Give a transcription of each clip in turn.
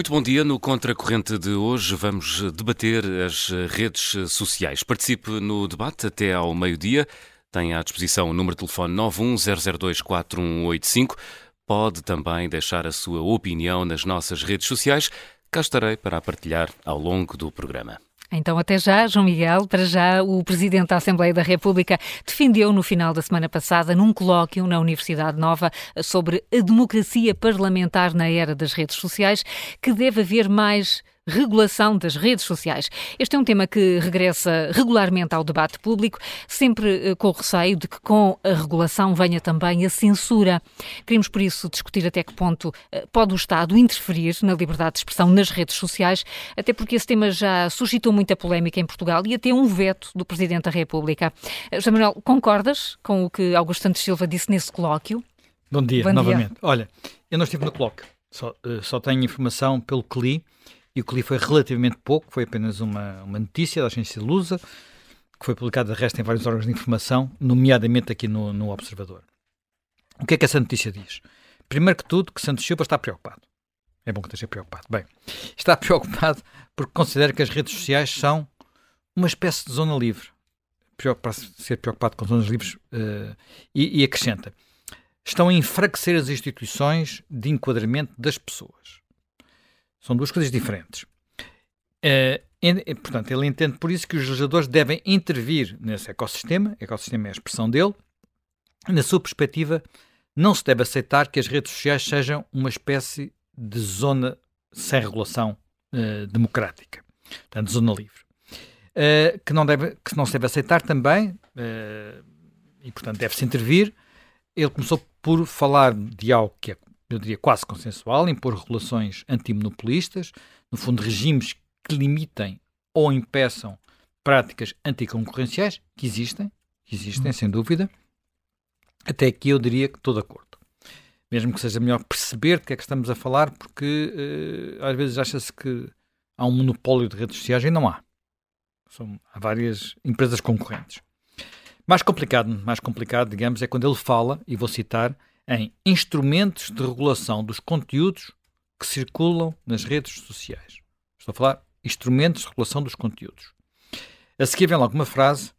Muito bom dia. No Contracorrente de hoje vamos debater as redes sociais. Participe no debate até ao meio-dia. Tem à disposição o número de telefone 910024185. Pode também deixar a sua opinião nas nossas redes sociais. Cá estarei para a partilhar ao longo do programa. Então, até já, João Miguel. Para já, o Presidente da Assembleia da República defendeu no final da semana passada, num colóquio na Universidade Nova, sobre a democracia parlamentar na era das redes sociais, que deve haver mais regulação das redes sociais. Este é um tema que regressa regularmente ao debate público, sempre eh, com o receio de que com a regulação venha também a censura. Queremos, por isso, discutir até que ponto eh, pode o Estado interferir na liberdade de expressão nas redes sociais, até porque esse tema já suscitou muita polémica em Portugal e até um veto do Presidente da República. Eh, José Manuel, concordas com o que Augusto Santos Silva disse nesse colóquio? Bom dia, Bom novamente. Dia. Olha, eu não estive no colóquio, só, só tenho informação pelo que li e o que li foi relativamente pouco, foi apenas uma, uma notícia da agência Lusa, que foi publicada, de resto, em vários órgãos de informação, nomeadamente aqui no, no Observador. O que é que essa notícia diz? Primeiro que tudo, que Santos Silva está preocupado. É bom que esteja preocupado. Bem, está preocupado porque considera que as redes sociais são uma espécie de zona livre. Para ser preocupado com zonas livres uh, e, e acrescenta: estão a enfraquecer as instituições de enquadramento das pessoas. São duas coisas diferentes. Uh, portanto, ele entende por isso que os legisladores devem intervir nesse ecossistema, ecossistema é a expressão dele, na sua perspectiva, não se deve aceitar que as redes sociais sejam uma espécie de zona sem regulação uh, democrática, portanto, zona livre. Uh, que, não deve, que não se deve aceitar também, uh, e portanto deve-se intervir. Ele começou por falar de algo que é eu diria quase consensual, impor regulações antimonopolistas, no fundo, regimes que limitem ou impeçam práticas anticoncorrenciais, que existem, que existem, hum. sem dúvida. Até aqui eu diria que estou de acordo. Mesmo que seja melhor perceber de que é que estamos a falar, porque uh, às vezes acha-se que há um monopólio de redes sociais e não há. São, há várias empresas concorrentes. Mais complicado, mais complicado, digamos, é quando ele fala, e vou citar, em instrumentos de regulação dos conteúdos que circulam nas redes sociais. Estou a falar instrumentos de regulação dos conteúdos. A seguir vem logo uma frase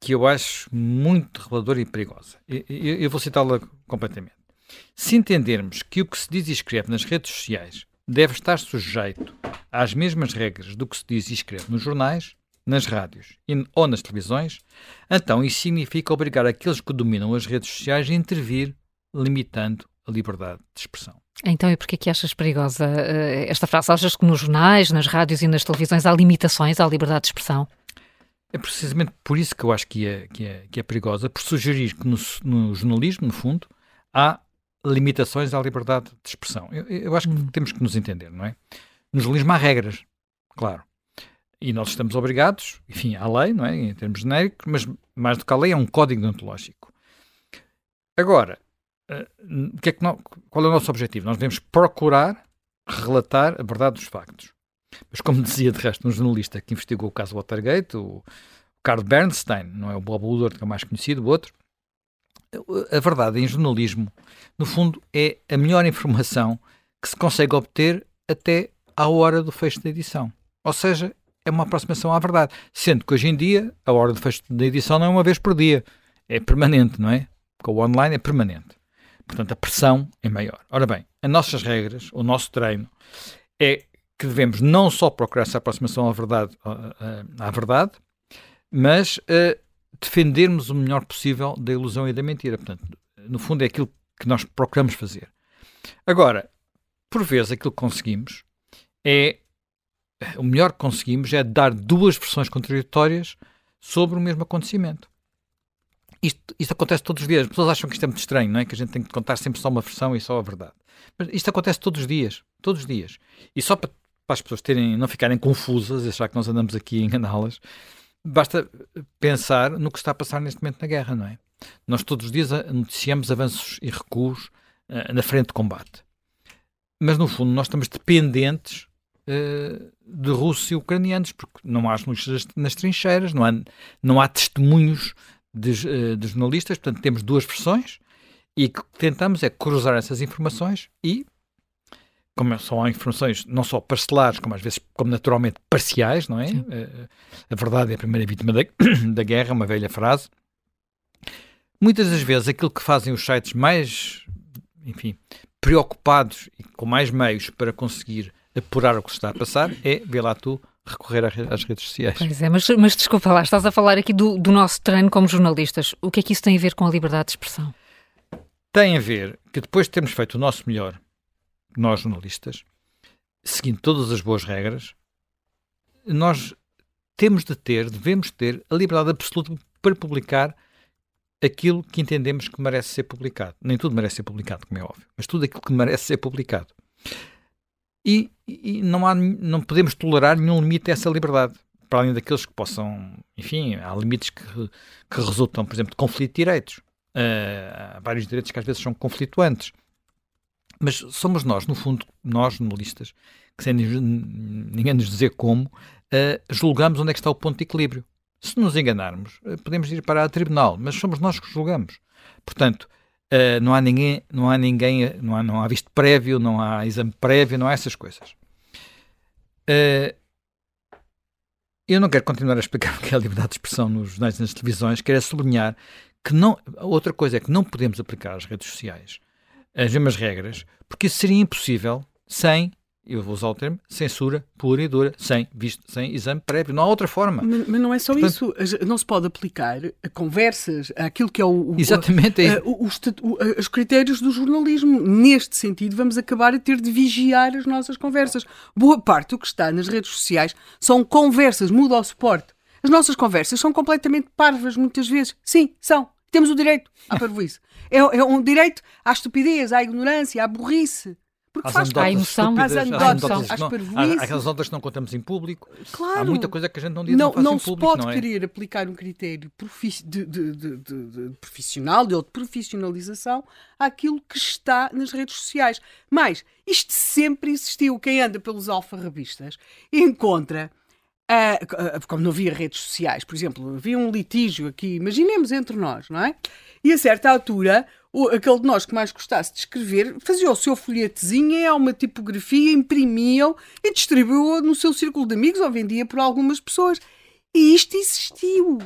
que eu acho muito reveladora e perigosa. Eu, eu, vou citá-la completamente. Se entendermos que o que se diz e escreve nas redes sociais deve estar sujeito às mesmas regras do que se diz e escreve nos jornais, nas rádios ou nas televisões, então isso significa obrigar aqueles que dominam as redes sociais a intervir limitando a liberdade de expressão. Então, e porquê que achas perigosa uh, esta frase? Achas que nos jornais, nas rádios e nas televisões há limitações à liberdade de expressão? É precisamente por isso que eu acho que é, que é, que é perigosa, por sugerir que no, no jornalismo, no fundo, há limitações à liberdade de expressão. Eu, eu acho que hum. temos que nos entender, não é? No jornalismo há regras, claro. E nós estamos obrigados, enfim, à lei, não é? Em termos genéricos, mas mais do que a lei é um código deontológico. Agora, Uh, que é que qual é o nosso objetivo? Nós devemos procurar relatar a verdade dos factos. Mas, como dizia de resto um jornalista que investigou o caso Watergate, o Carl Bernstein, não é o Bob Woodward que é o mais conhecido, o outro, a verdade em jornalismo, no fundo, é a melhor informação que se consegue obter até à hora do fecho da edição. Ou seja, é uma aproximação à verdade. Sendo que hoje em dia, a hora do fecho da edição não é uma vez por dia, é permanente, não é? Porque o online é permanente. Portanto, a pressão é maior. Ora bem, as nossas regras, o nosso treino, é que devemos não só procurar essa aproximação à verdade, à, verdade mas uh, defendermos o melhor possível da ilusão e da mentira. Portanto, no fundo, é aquilo que nós procuramos fazer. Agora, por vezes, aquilo que conseguimos é. O melhor que conseguimos é dar duas versões contraditórias sobre o mesmo acontecimento. Isto, isto acontece todos os dias. As pessoas acham que isto é muito estranho, não é? Que a gente tem que contar sempre só uma versão e só a verdade. Mas isto acontece todos os dias. Todos os dias. E só para, para as pessoas terem, não ficarem confusas, achar que nós andamos aqui a enganá-las, basta pensar no que está a passar neste momento na guerra, não é? Nós todos os dias noticiamos avanços e recuos uh, na frente de combate. Mas, no fundo, nós estamos dependentes uh, de russos e ucranianos, porque não há notícias nas trincheiras, não há, não há testemunhos de, eh, de jornalistas, portanto temos duas versões e que tentamos é cruzar essas informações e como são informações não só parcelares, como às vezes, como naturalmente parciais, não é? Uh, a verdade é a primeira vítima da, da guerra, uma velha frase. Muitas das vezes aquilo que fazem os sites mais, enfim, preocupados e com mais meios para conseguir apurar o que se está a passar é, vê lá tu, recorrer às redes sociais. Pois é, mas, mas desculpa lá, estás a falar aqui do, do nosso treino como jornalistas. O que é que isso tem a ver com a liberdade de expressão? Tem a ver que depois de termos feito o nosso melhor, nós jornalistas, seguindo todas as boas regras, nós temos de ter, devemos ter a liberdade absoluta para publicar aquilo que entendemos que merece ser publicado. Nem tudo merece ser publicado, como é óbvio, mas tudo aquilo que merece ser publicado. E, e não, há, não podemos tolerar nenhum limite a essa liberdade. Para além daqueles que possam, enfim, há limites que, que resultam, por exemplo, de conflito de direitos. Uh, há vários direitos que às vezes são conflituantes. Mas somos nós, no fundo, nós, jornalistas, que sem ninguém nos dizer como, uh, julgamos onde é que está o ponto de equilíbrio. Se nos enganarmos, uh, podemos ir para a tribunal, mas somos nós que julgamos. Portanto, uh, não há ninguém, não há ninguém, não há, não há visto prévio, não há exame prévio, não há essas coisas. eu não quero continuar a explicar o que é a liberdade de expressão nos jornais e nas televisões, quero é sublinhar que não, outra coisa é que não podemos aplicar às redes sociais as mesmas regras, porque isso seria impossível sem, eu vou usar o termo, censura pura e dura, sem, visto, sem exame prévio. Não há outra forma. Mas, mas não é só Portanto, isso. Não se pode aplicar a conversas, aquilo que é o, exatamente, é o, o, o, os critérios do jornalismo. Neste sentido, vamos acabar a ter de vigiar as nossas conversas. Boa parte do que está nas redes sociais são conversas, muda o suporte. As nossas conversas são completamente parvas, muitas vezes. Sim, são. Temos o direito à parvoíce. É, é um direito à estupidez, à ignorância, à burrice. Porque às faz emoção, às anedotas, às parvoíces. Aquelas outras que não contamos em público. Claro. Há muita coisa que a gente não diz não, não, não se público, pode não é? querer aplicar um critério de, de, de, de, profissional, de, de profissionalização àquilo que está nas redes sociais. Mas isto sempre existiu. Quem anda pelos alfarrabistas encontra Uh, como não havia redes sociais, por exemplo, havia um litígio aqui, imaginemos entre nós, não é? E a certa altura, o, aquele de nós que mais gostasse de escrever fazia o seu folhetezinho em uma tipografia, imprimia-o e distribuiu-o no seu círculo de amigos ou vendia por algumas pessoas. E isto existiu.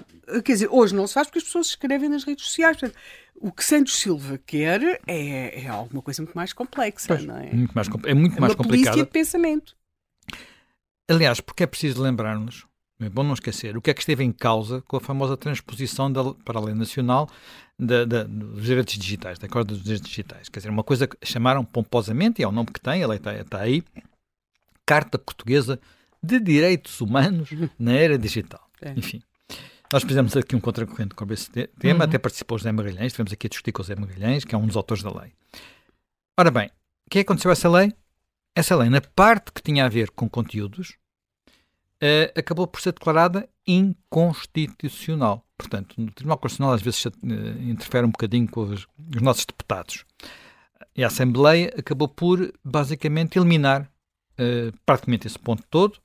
Quer dizer, hoje não se faz porque as pessoas escrevem nas redes sociais. Portanto, o que Santos Silva quer é, é alguma coisa muito mais complexa, pois, não é? Muito mais, é muito é mais complicado. de pensamento. Aliás, porque é preciso lembrar-nos, é bom não esquecer, o que é que esteve em causa com a famosa transposição da, para a lei nacional da, da, dos direitos digitais, da Acordo dos Direitos Digitais. Quer dizer, uma coisa que chamaram pomposamente, e é o nome que tem, a lei está, está aí, Carta Portuguesa de Direitos Humanos na Era Digital. É. Enfim. Nós fizemos aqui um contracorrente com esse tema, uhum. até participou o José Magalhães, estivemos aqui a discutir com o José Magalhães, que é um dos autores da lei. Ora bem, o que é que aconteceu a essa lei? Essa lei, na parte que tinha a ver com conteúdos, uh, acabou por ser declarada inconstitucional. Portanto, o Tribunal Constitucional às vezes uh, interfere um bocadinho com os, os, nossos deputados. E a Assembleia acabou por, basicamente, eliminar uh, praticamente esse ponto todo,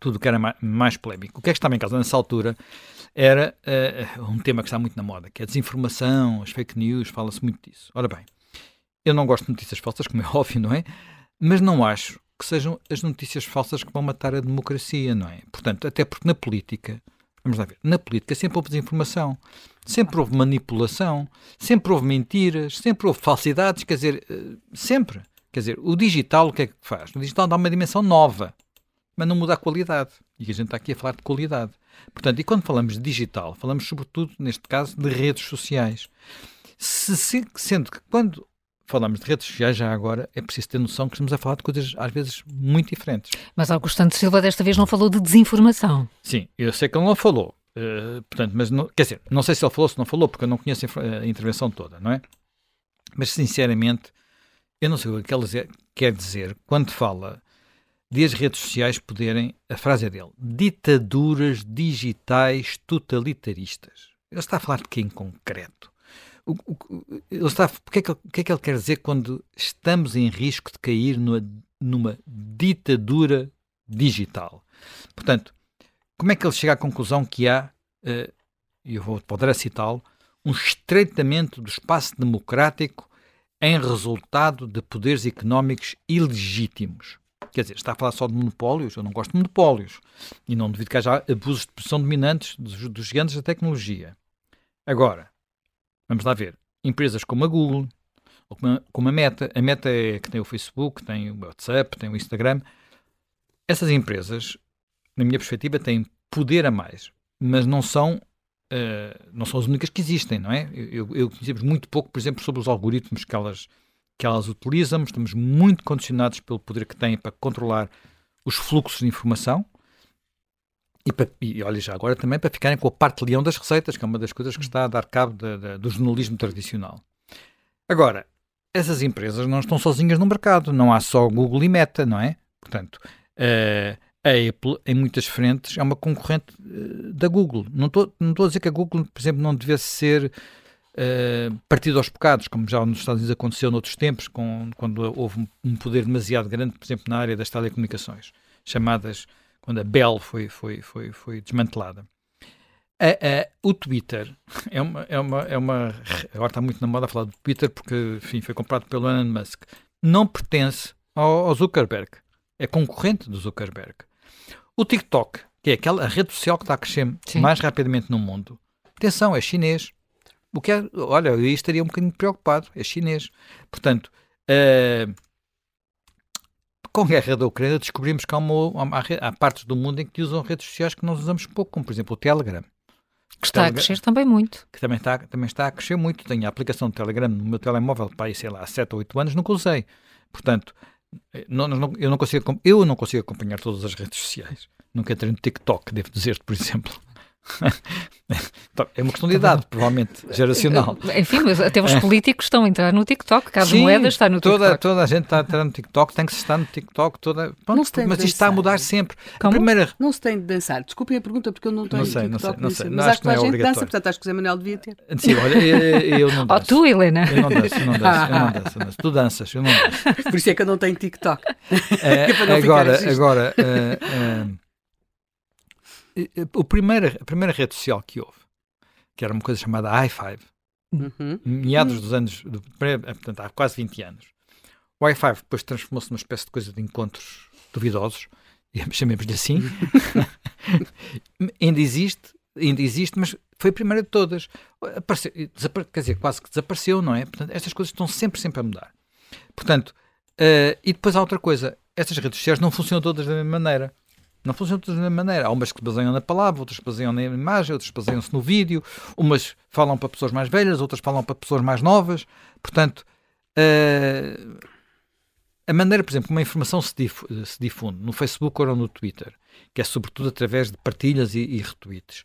tudo que era mais, mais polémico. O que é que estava em causa nessa altura era um tema que está muito na moda, que é a desinformação, as fake news, fala-se muito disso. Ora bem, eu não gosto de notícias falsas, como é óbvio, não é? Mas não acho que sejam as notícias falsas que vão matar a democracia, não é? Portanto, até porque na política, vamos lá ver, na política sempre houve desinformação, sempre houve manipulação, sempre houve mentiras, sempre houve falsidades, quer dizer, eh, sempre. Quer dizer, o digital o que é que faz? O digital dá uma dimensão nova, mas não muda a qualidade. E a gente está aqui a falar de qualidade. Portanto, e quando falamos de digital, falamos sobretudo, neste caso, de redes sociais. Se, sendo que quando falamos de redes sociais já agora, é preciso ter noção que estamos a falar de coisas às vezes muito diferentes. Mas Augusto Santos Silva desta vez não falou de desinformação. Sim, eu sei que ele não falou. Uh, portanto, mas não, quer dizer, não sei se ele falou ou se não falou, porque eu não conheço a intervenção toda, não é? Mas sinceramente, eu não sei o que ele quer dizer quando fala de as redes sociais poderem, a frase é dele, ditaduras digitais totalitaristas. Ele está a falar de quê em concreto? O, o, o, que é que, o que é que ele quer dizer quando estamos em risco de cair numa, numa ditadura digital? Portanto, como é que ele chega à conclusão que há, uh, eu vou poder citá-lo, um estreitamento do espaço democrático em resultado de poderes económicos ilegítimos. Quer dizer, está a falar só de monopólios? Eu não gosto de monopólios. E não devido que haja abusos de posição dominantes dos, dos gigantes da tecnologia. Agora, vamos lá ver. Empresas como a Google, ou como a, como a Meta, a Meta é que tem o Facebook, tem o WhatsApp, tem o Instagram. Essas empresas, na minha perspectiva, têm poder a mais, mas não são uh, não são as únicas que existem, não é? Eu, eu conhecemos muito pouco, por exemplo, sobre os algoritmos que elas, que elas utilizam, estamos muito condicionados pelo poder que têm para controlar os fluxos de informação e, e olha já agora também para ficarem com a parte leão das receitas, que é uma das coisas que está a dar cabo de, de, do jornalismo tradicional. Agora, essas empresas não estão sozinhas no mercado, não há só Google e Meta, não é? Portanto, uh, a Apple, em muitas frentes, é uma concorrente uh, da Google. Não estou não a dizer que a Google, por exemplo, não devesse ser uh, partido aos bocados, como já nos Estados Unidos aconteceu noutros tempos, com, quando houve um poder demasiado grande, por exemplo, na área das telecomunicações, chamadas quando a Bell foi, foi, foi, foi desmantelada. A, a, o Twitter é uma, é, uma, é uma. Agora está muito na moda falar do Twitter porque enfim, foi comprado pelo Elon Musk. Não pertence ao, ao Zuckerberg. É concorrente do Zuckerberg. O TikTok, que é aquela rede social que está a crescer Sim. mais rapidamente no mundo, atenção, é chinês. O que é, olha, eu estaria um bocadinho preocupado, é chinês. Portanto, uh, com a guerra da Ucrânia descobrimos que há, uma, há, há, partes do mundo em que usam redes sociais que nós usamos pouco, como por exemplo o Telegram. Que está Telegram, a crescer também muito. Que também está, também está a crescer muito. Tenho a aplicação do Telegram no meu telemóvel para sei lá, há 7 ou 8 anos, nunca usei. Portanto, não, não, eu, não consigo, eu não consigo acompanhar todas as redes sociais. Nunca entrei no TikTok, devo dizer-te, por exemplo. Então, é uma questão de idade, provavelmente, geracional. Enfim, mas até os políticos estão a entrar no TikTok. Carlos Sim, Moedas está no toda, TikTok. Toda a gente está a entrar no TikTok, tem que se estar no TikTok. Toda... Pronto, mas isto está a mudar sempre. A primeira... Não se tem de dançar. Desculpem a pergunta, porque eu não tenho não sei, TikTok. Não sei, não sei. Mas acho que a é gente dança, portanto acho que o Zé Manuel devia ter. Sim, olha, eu, eu não danço. Oh, tu, Helena. Eu não danço, eu não danço, eu não danço, danço. Tu danças, eu não danço. Por isso é que eu não tenho TikTok. É, agora, agora... Uh, uh, o primeiro, a primeira rede social que houve, que era uma coisa chamada i5, uhum. meados dos anos, do, portanto, há quase 20 anos. O i5 depois transformou-se numa espécie de coisa de encontros duvidosos, chamemos-lhe assim. ainda existe, ainda existe, mas foi a primeira de todas. Apareceu, quer dizer, quase que desapareceu, não é? Portanto, estas coisas estão sempre, sempre a mudar. Portanto, uh, e depois há outra coisa, estas redes sociais não funcionam todas da mesma maneira. Não funcionam todas da mesma maneira. Há umas que se baseiam na palavra, outras se baseiam na imagem, outras baseiam-se no vídeo, umas falam para pessoas mais velhas, outras falam para pessoas mais novas. Portanto, uh, a maneira, por exemplo, como a informação se, dif se, difunde no Facebook ou no Twitter, que é sobretudo através de partilhas e, e retweets,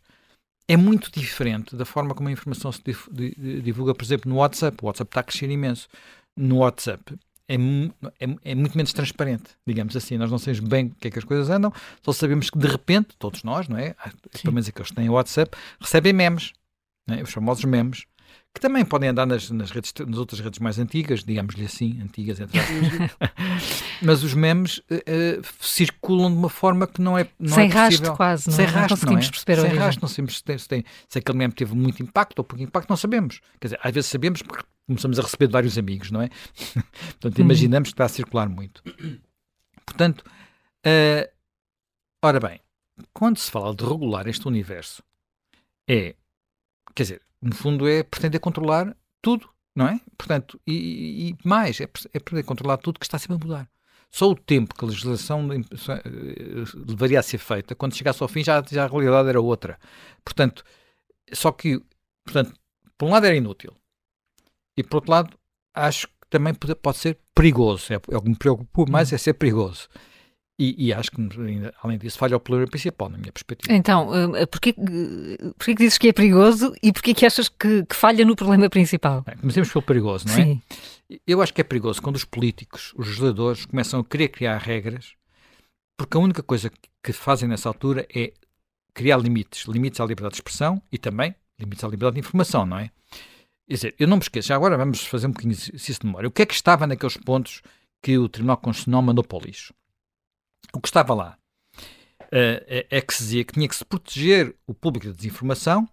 é muito diferente da forma como a informação se divulga, por exemplo, no WhatsApp. O WhatsApp está a crescer imenso. No WhatsApp, é, é, é, muito menos transparente, digamos assim. Nós não sabemos bem o que é que as coisas andam, só sabemos que de repente, todos nós, não é? Ah, pelo menos aqueles que têm o WhatsApp, recebem memes, é? os famosos memes, que também podem andar nas, nas, redes, nas outras redes mais antigas, digamos-lhe assim, antigas, entre Mas os memes uh, circulam de uma forma que não é não Sem é rastro quase, não, Sem é? rastro, não, não é? perceber Sem rastro, não sabemos se, tem, se, tem, se aquele meme teve muito impacto ou pouco impacto, não sabemos. Quer dizer, às vezes sabemos porque começamos a receber de vários amigos, não é? Portanto, imaginamos que está a circular muito. Portanto, uh, ora bem, quando se fala de regular este universo, é, quer dizer, no fundo é pretender controlar tudo, não é? Portanto, e, e mais, é, é pretender controlar tudo que está sempre a mudar. Só o tempo que a legislação eh, levaria a ser feita, quando chegasse ao fim, já, já a realidade era outra. Portanto, só que, portanto, por um lado era inútil, e por outro lado, acho que também pode, pode ser perigoso. É, é o que me preocupa mais, hum. é ser perigoso. E, e, acho que, além disso, falha o plano principal, na minha perspectiva. Então, uh, porquê, uh, porquê que dizes que é perigoso e porquê que achas que, que falha no problema principal? Bem, comecemos pelo perigoso, não é? Sim. Eu acho que é perigoso quando os políticos, os legisladores, começam a querer criar regras, porque a única coisa que fazem nessa altura é criar limites. Limites à liberdade de expressão e também limites à liberdade de informação, não é? Quer dizer, eu não me esqueço, já agora vamos fazer um bocadinho de de memória. O que é que estava naqueles pontos que o Tribunal Constitucional mandou para o lixo? O que estava lá uh, é, é, que se dizia que tinha que se proteger o público da desinformação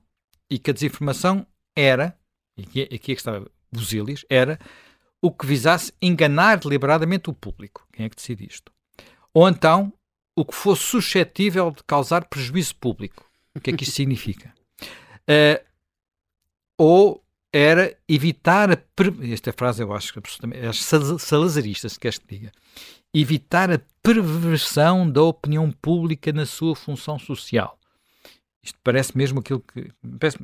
e que a desinformação era, e aqui, aqui é que estava Busilis, era o que visasse enganar deliberadamente o público. Quem é que decide isto? Ou então o que fosse suscetível de causar prejuízo público. O que é que isto significa? Uh, ou era evitar a. Esta frase eu acho que absolutamente. É salazarista, se queres que diga. Evitar a perversão da opinião pública na sua função social. Isto parece mesmo aquilo que. Parece,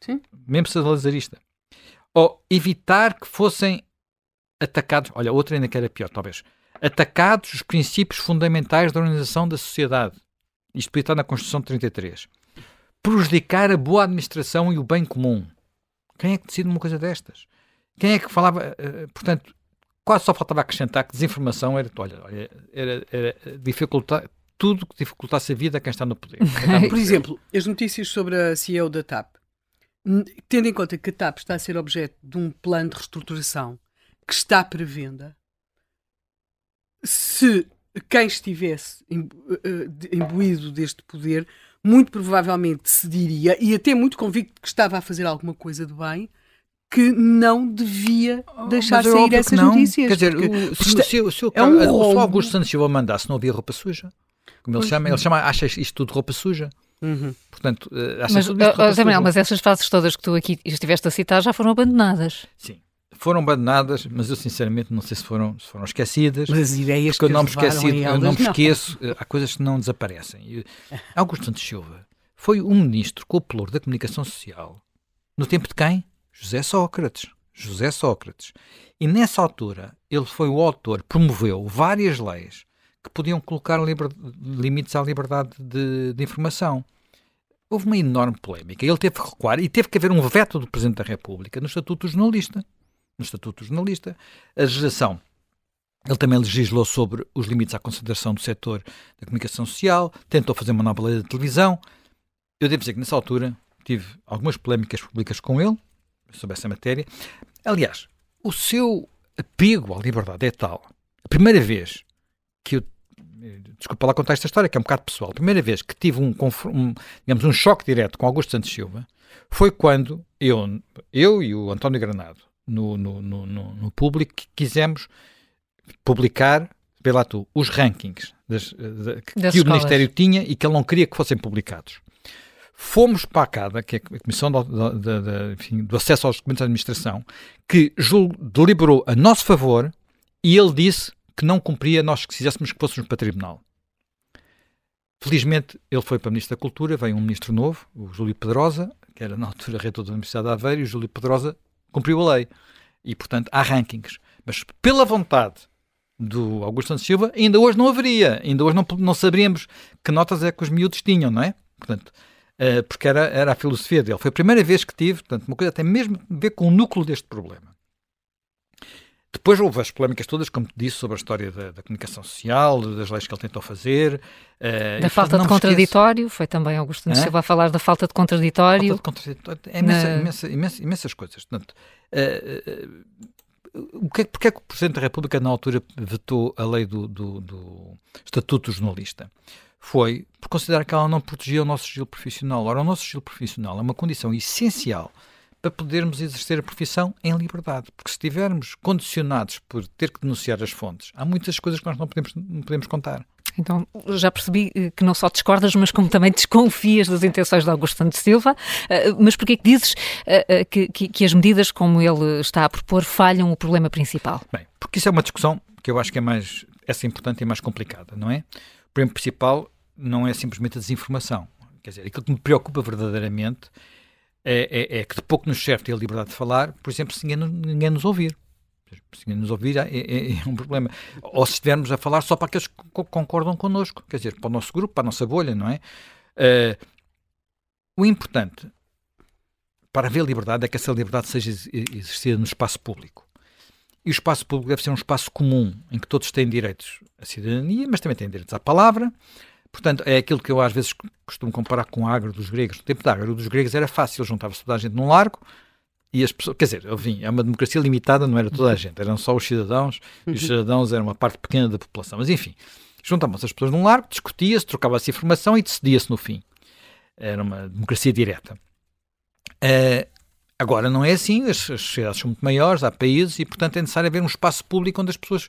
Sim. Mesmo salazarista. Ou evitar que fossem atacados. Olha, outra ainda que era pior, talvez. Atacados os princípios fundamentais da organização da sociedade. Isto podia estar na Constituição de 33. Prejudicar a boa administração e o bem comum quem é que decide uma coisa destas? Quem é que falava? Uh, portanto, quase só faltava acrescentar que desinformação era, olha, era, era dificultar tudo que dificultasse a vida a quem está no poder. Por exemplo, as notícias sobre a CEO da TAP. Tendo em conta que a TAP está a ser objeto de um plano de reestruturação que está para venda, se quem estivesse eh, eh, imbuído deste poder muito provavelmente se diria, e até muito convicto que estava a fazer alguma coisa de bem, que não devia oh, deixar oh, sair essas notícias. Quer dizer, o, se, se, se, é um o Augusto Santos Silva mandasse, não havia roupa suja. Como ele chama, ele chama, acha isto tudo roupa suja. Uhum. Portanto, eh, acha mas, tudo isto roupa Manuel, mas essas fases todas que tu aqui estiveste a citar já foram abandonadas. Sim foram abandonadas, mas eu sinceramente não sei se foram, se foram esquecidas. Mas as ideias que eu não me esqueci, eu não me esqueço, não. Eh, há coisas que não desaparecem. Augusto Santos Silva foi um ministro com o pelour da comunicação social no tempo de quem? José Sócrates. José Sócrates. E nessa altura ele foi o autor, promoveu várias leis que podiam colocar limites à liberdade de, de informação houve uma enorme polémica. Ele teve que recuar e teve que haver um veto do Presidente da República no Estatuto do Jornalista no Estatuto do Jornalista. A legislação ele também legislou sobre os limites à consideração do setor da comunicação social, tentou fazer uma nova lei de televisão. Eu devo dizer que nessa altura tive algumas polémicas públicas com ele sobre essa matéria. Aliás, o seu apego à liberdade é tal. A primeira vez que eu. Desculpa lá contar esta história, que é um bocado pessoal. A primeira vez que tive um, um, digamos, um choque direto com Augusto Santos Silva foi quando eu, eu e o António Granado no, no, no, no público que quisemos publicar, lá tu, os rankings das, de, que, das que o Ministério tinha e que ele não queria que fossem publicados. Fomos para a CADA, que é a Comissão de, de, de, enfim, do Acesso aos Documentos da Administração, que deliberou a nosso favor e ele disse que não cumpria nós que quiséssemos que fôssemos para o Tribunal. Felizmente, ele foi para o Ministro da Cultura, veio um ministro novo, o Júlio Pedrosa, que era na altura reitor da Universidade de Aveiro, e o Júlio Pedrosa cumpriu a lei. E, portanto, há rankings. Mas pela vontade do Augusto Santos Silva, ainda hoje não haveria. Ainda hoje não, não saberíamos que notas é que os miúdos tinham, não é? Portanto, uh, porque era, era a filosofia dele. Foi a primeira vez que tive, portanto, uma coisa até mesmo a ver com o núcleo deste problema. Depois houve as polémicas todas, como te disse, sobre a história da, da comunicação social, das leis que ele tentou fazer. Uh, da falta de contraditório, foi também Augusto Nunes Silva a falar da falta de contraditório. Falta de contraditório, é imensa, Na... imensa, imensa, imensas coisas. Portanto, uh, uh, que porque é que o Presidente da República, na altura, vetou a lei do, do, do Estatuto do Jornalista? Foi por considerar que ela não protegia o nosso sigilo profissional. Ora, o nosso sigilo profissional é uma condição essencial para podermos exercer a profissão em liberdade. Porque se estivermos condicionados por ter que denunciar as fontes, há muitas coisas que nós não podemos, não podemos contar. Então, já percebi eh, que não só discordas, mas como também desconfias das intenções de Augusto Santos Silva. Eh, mas porquê que dizes eh, que, que, que as medidas como ele está a propor falham o problema principal? Bem, porque isso é uma discussão que eu acho que é mais essa é importante e mais complicada, não é? O problema principal não é simplesmente a desinformação. Quer dizer, aquilo que me preocupa verdadeiramente é, é, é, que de pouco nos serve ter a liberdade de falar, por exemplo, se ninguém, ninguém nos ouvir. Se ninguém nos ouvir é, é, é, um problema. Ou se estivermos a falar só para aqueles que concordam connosco, quer dizer, para o nosso grupo, para a nossa bolha, não é? Uh, o importante para haver liberdade é que essa liberdade seja exercida no espaço público. E o espaço público deve ser um espaço comum, em que todos têm direitos à cidadania, mas também têm direitos à palavra, Portanto, é aquilo que eu às vezes costumo comparar com a agro dos gregos. No tempo da agro dos gregos era fácil, juntava-se toda a gente num largo e as pessoas, quer dizer, enfim, é uma democracia limitada, não era toda a gente, eram só os cidadãos e os uhum. cidadãos eram uma parte pequena da população. Mas enfim, juntavam-se as pessoas num largo, discutia-se, trocava-se informação e decidia-se no fim. Era uma democracia direta. Uh, Agora não é assim, as, as sociedades são muito maiores, há países e, portanto, é necessário haver um espaço público onde as pessoas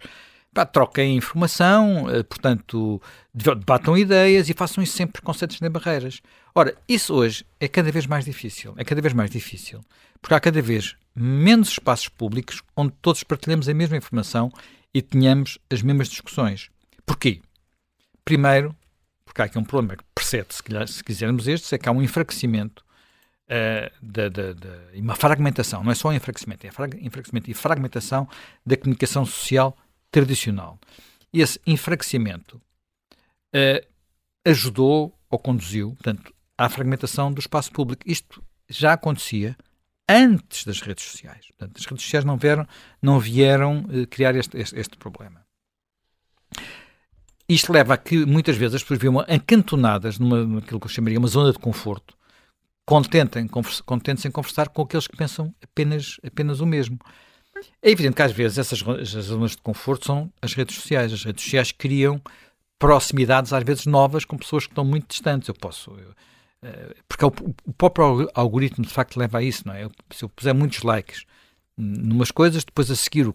pá, troquem informação, eh, portanto, debatam ideias e façam isso sempre conceitos nem barreiras. Ora, isso hoje é cada vez mais difícil, é cada vez mais difícil, porque há cada vez menos espaços públicos onde todos partilhamos a mesma informação e tenhamos as mesmas discussões. Porquê? Primeiro, porque há aqui um problema que precede, se quisermos este, é que há um enfraquecimento uh, da, e uma fragmentação, não é só um enfraquecimento, é enfraquecimento e fragmentação da comunicação social tradicional. Esse enfraquecimento uh, ajudou ou conduziu, portanto, à fragmentação do espaço público. Isto já acontecia antes das redes sociais. Portanto, as redes sociais não vieram, não vieram uh, criar este, este, este, problema. Isto leva a que muitas vezes as pessoas vivam acantonadas numa, naquilo que eu chamaria uma zona de conforto, contentes em conversar com aqueles que pensam apenas, apenas o mesmo. É evidente que às vezes essas zonas de conforto são as redes sociais. As redes sociais criam proximidades às vezes novas com pessoas que estão muito distantes. Eu posso. Eu, eh, porque é o, próprio algoritmo de facto leva a isso, não é? Se eu puser muitos likes numas coisas, depois a seguir o,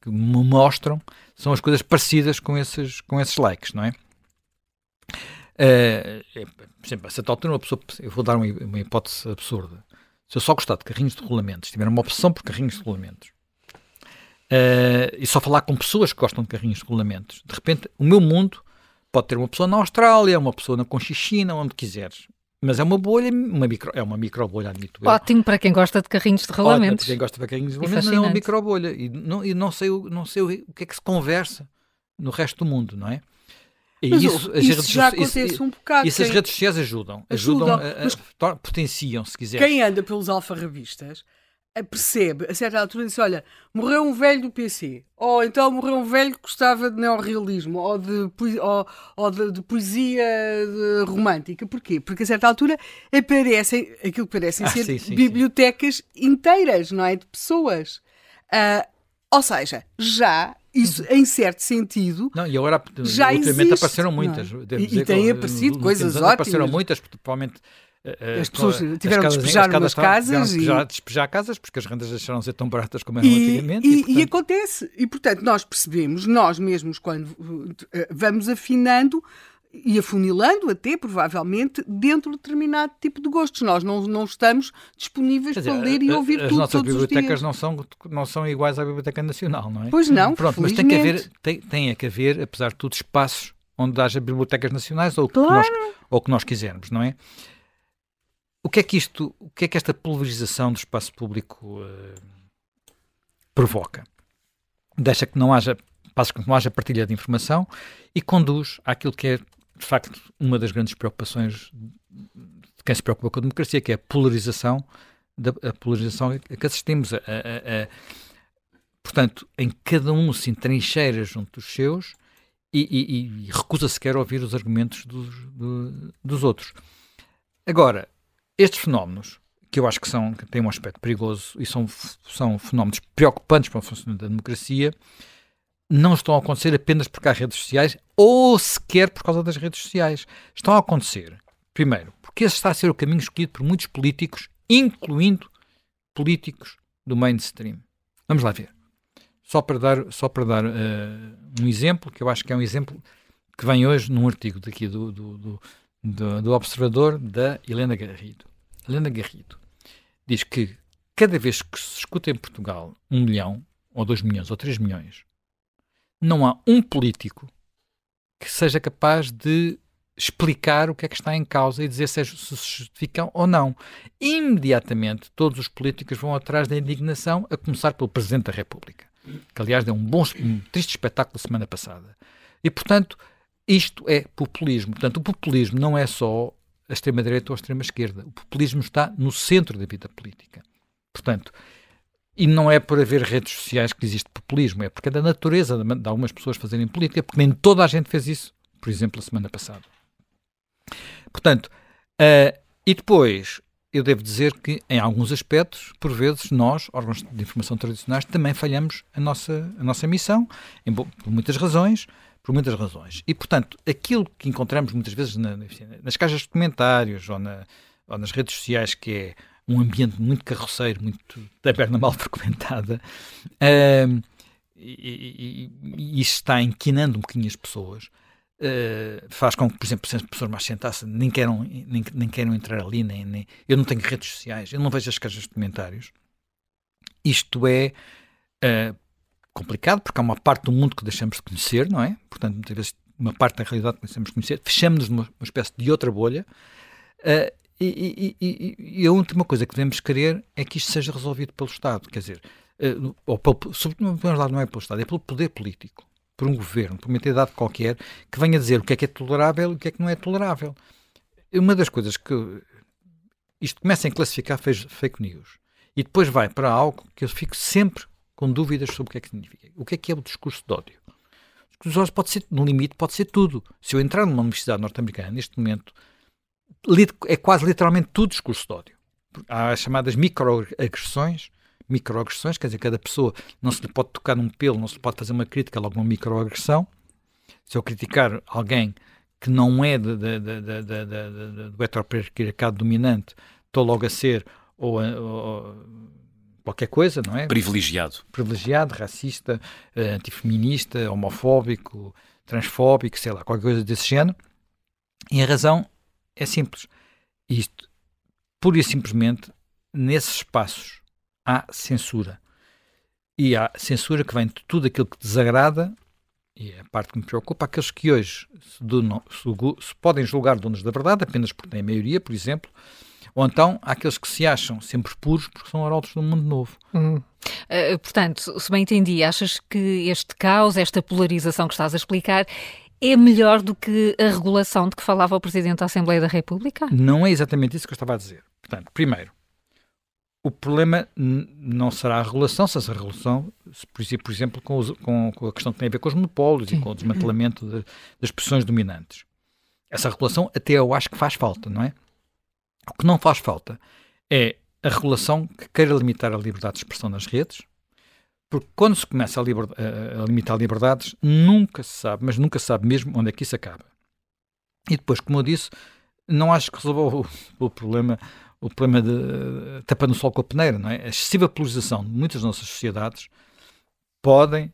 que me mostram são as coisas parecidas com esses, com esses likes, não é? Uh, por exemplo, a certa altura, uma pessoa, eu vou dar uma, hipótese absurda. Se eu só gostar de carrinhos de rolamentos, tiver uma opção por carrinhos de rolamentos, uh, e só falar com pessoas que gostam de carrinhos de rolamentos, de repente, o meu mundo pode ter uma pessoa na Austrália, uma pessoa na Conchichina, onde quiseres. Mas é uma bolha, uma micro, é uma micro bolha, admito eu. Ótimo para quem gosta de carrinhos de rolamentos. Ótimo para quem gosta de carrinhos de rolamentos, não é uma micro bolha. E não, e não sei, não sei o, o que é que se conversa no resto do mundo, não é? E mas, isso, as isso redes, já acontece isso, um bocado. Isso quem... as redes sociais ajudam. Ajudam, ajudam a, a, potenciam, se quiser. Quem anda pelos alfarrabistas percebe, a certa altura, diz: Olha, morreu um velho do PC, ou então morreu um velho que gostava de neorrealismo, ou de, ou, ou de, de poesia de romântica. Porquê? Porque a certa altura aparecem aquilo que parecem ah, ser sim, sim, bibliotecas sim. inteiras, não é? De pessoas. Uh, ou seja, já isso uhum. em certo sentido não, e agora já ultimamente existe, apareceram muitas e, e têm aparecido coisas ótimas apareceram muitas provavelmente eh, eh, as pessoas tiveram de despejar umas casas e... despejar, despejar casas porque as rendas deixaram de ser tão baratas como eram e, antigamente. E, e, portanto... e, acontece. E, portanto, nós percebemos, nós mesmos, quando eh, vamos afinando e afunilando até, provavelmente, dentro de determinado tipo de gostos. Nós não, não estamos disponíveis dizer, para ler e ouvir as tudo nossas bibliotecas não são, não são iguais à Biblioteca Nacional, não é? Pois não, Pronto, mas tem que, haver, tem, tem que haver, apesar de tudo, espaços onde haja bibliotecas nacionais ou, claro. que nós, ou que nós quisermos, não é? O que é que isto, o que é que esta pulverização do espaço público uh, provoca? Deixa que não haja, passa que não haja partilha de informação e conduz àquilo que é, de facto, uma das grandes preocupações de quem se preocupa com a democracia, que é a polarização, da, a polarização a que assistimos. A, a, a, portanto, em cada um se entrincheira junto dos seus e, e, e recusa sequer ouvir os argumentos dos, do, dos outros. Agora, estes fenómenos, que eu acho que, são, que têm um aspecto perigoso e são, são fenómenos preocupantes para o funcionamento da democracia, não estão a acontecer apenas porque há redes sociais ou sequer por causa das redes sociais. Estão a acontecer, primeiro, porque esse está a ser o caminho escolhido por muitos políticos, incluindo políticos do mainstream. Vamos lá ver. Só para dar, só para dar uh, um exemplo, que eu acho que é um exemplo que vem hoje num artigo daqui do, do, do do, do observador da Helena Garrido. Helena Garrido diz que cada vez que se escuta em Portugal um milhão, ou dois milhões, ou três milhões, não há um político que seja capaz de explicar o que é que está em causa e dizer se, é, se justificam ou não. Imediatamente todos os políticos vão atrás da indignação, a começar pelo Presidente da República, que aliás deu um bom, um triste espetáculo semana passada. E portanto, isto é populismo. Portanto, o populismo não é só a extrema-direita ou a extrema-esquerda. O populismo está no centro da vida política. Portanto, e não é por haver redes sociais que existe populismo, é porque é da natureza de algumas pessoas fazerem política, porque nem toda a gente fez isso, por exemplo, a semana passada. Portanto, uh, e depois, eu devo dizer que, em alguns aspectos, por vezes, nós, órgãos de informação tradicionais, também falhamos a nossa, a nossa missão, em, por muitas razões, por muitas razões. E, portanto, aquilo que encontramos muitas vezes na, nas caixas de comentários ou, na, ou, nas redes sociais, que é um ambiente muito carroceiro, muito taberna mal frequentada, uh, e, e, e, isso está inquinando um bocadinho as pessoas. Uh, faz com que, por exemplo, as pessoas mais sentadas nem queiram, nem, nem queiram entrar ali, nem, nem, eu não tenho redes sociais, eu não vejo as caixas de comentários. Isto é uh, complicado, porque há uma parte do mundo que deixamos de conhecer, não é? Portanto, muitas vezes uma parte da realidade que deixamos de conhecer, fechamos-nos numa uma espécie de outra bolha. Uh, e, e, e, e, a última coisa que devemos querer é que isto seja resolvido pelo Estado. Quer dizer, uh, ou pelo, sobretudo, não é pelo Estado, é pelo poder político, por um governo, por uma entidade qualquer que venha dizer o que é que é tolerável e o que é que não é tolerável. Uma das coisas que isto começa a classificar fake news e depois vai para algo que eu fico sempre com dúvidas sobre o que é que significa. O que é que é o discurso de ódio? O discurso de ódio pode ser, no limite, pode ser tudo. Se eu entrar numa universidade norte-americana, neste momento, é quase literalmente tudo discurso de ódio. Há as chamadas microagressões, microagressões, quer dizer, cada pessoa não se lhe pode tocar num pelo, não se lhe pode fazer uma crítica, logo uma microagressão. Se eu criticar alguém que não é de, de, de, do heteropatriarcado dominante, estou logo a ser ou, ou, qualquer coisa, não é? Privilegiado. Privilegiado, racista, eh, antifeminista, homofóbico, transfóbico, sei lá, qualquer coisa desse género. E a razão é simples. Isto, pura e simplesmente, nesses espaços há censura. E há censura que vem de tudo aquilo que desagrada, e é a parte que me preocupa, aqueles que hoje se, se, se podem julgar donos da verdade, apenas porque têm maioria, por exemplo, ou então há aqueles que se acham sempre puros porque são arautos do mundo novo. Uh, portanto, se bem entendi, achas que este caos, esta polarização que estás a explicar, é melhor do que a regulação de que falava o Presidente da Assembleia da República? Não é exatamente isso que eu estava a dizer. Portanto, primeiro, o problema não será a regulação, se essa regulação, por exemplo, com, os, com, com, a questão que tem a ver com os monopólios Sim. e com o desmantelamento de, das posições dominantes. Essa regulação até eu acho que faz falta, não é? O que não faz falta é a regulação que queira limitar a liberdade de expressão nas redes, porque quando se começa a, a, limitar liberdades, nunca se sabe, mas nunca se sabe mesmo onde é que isso acaba. E depois, como eu disse, não acho que resolva o, o problema o problema de tapando o sol com a peneira, não é? A excessiva polarização de muitas das nossas sociedades podem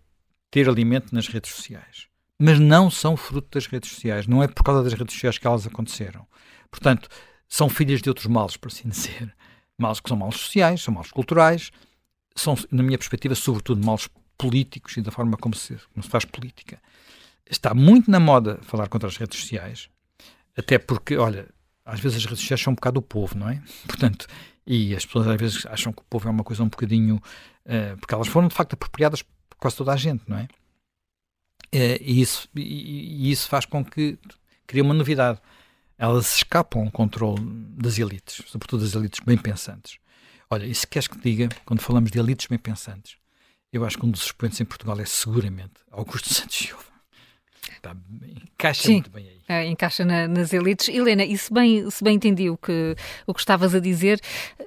ter alimento nas redes sociais, mas não são fruto das redes sociais, não é por causa das redes sociais que elas aconteceram. Portanto, são filhas de outros males, por assim dizer. Males que são males sociais, são males culturais, são, na minha perspectiva, sobretudo males políticos e da forma como se, como se faz política. Está muito na moda falar contra as redes sociais, até porque, olha, às vezes as redes sociais são um bocado o povo, não é? Portanto, e as pessoas às vezes acham que o povo é uma coisa um bocadinho. Uh, porque elas foram de facto apropriadas por quase toda a gente, não é? Uh, e, isso, e, e, isso faz com que cria uma novidade. Elas escapam ao controle das elites, sobretudo das elites bem pensantes. Olha, e se queres que diga, quando falamos de elites bem pensantes, eu acho que um dos expoentes em Portugal é seguramente Augusto Santos Silva. Está, encaixa Sim, muito bem aí. É, encaixa na, nas elites. Helena, e se bem, se bem entendi o que, o que estavas a dizer,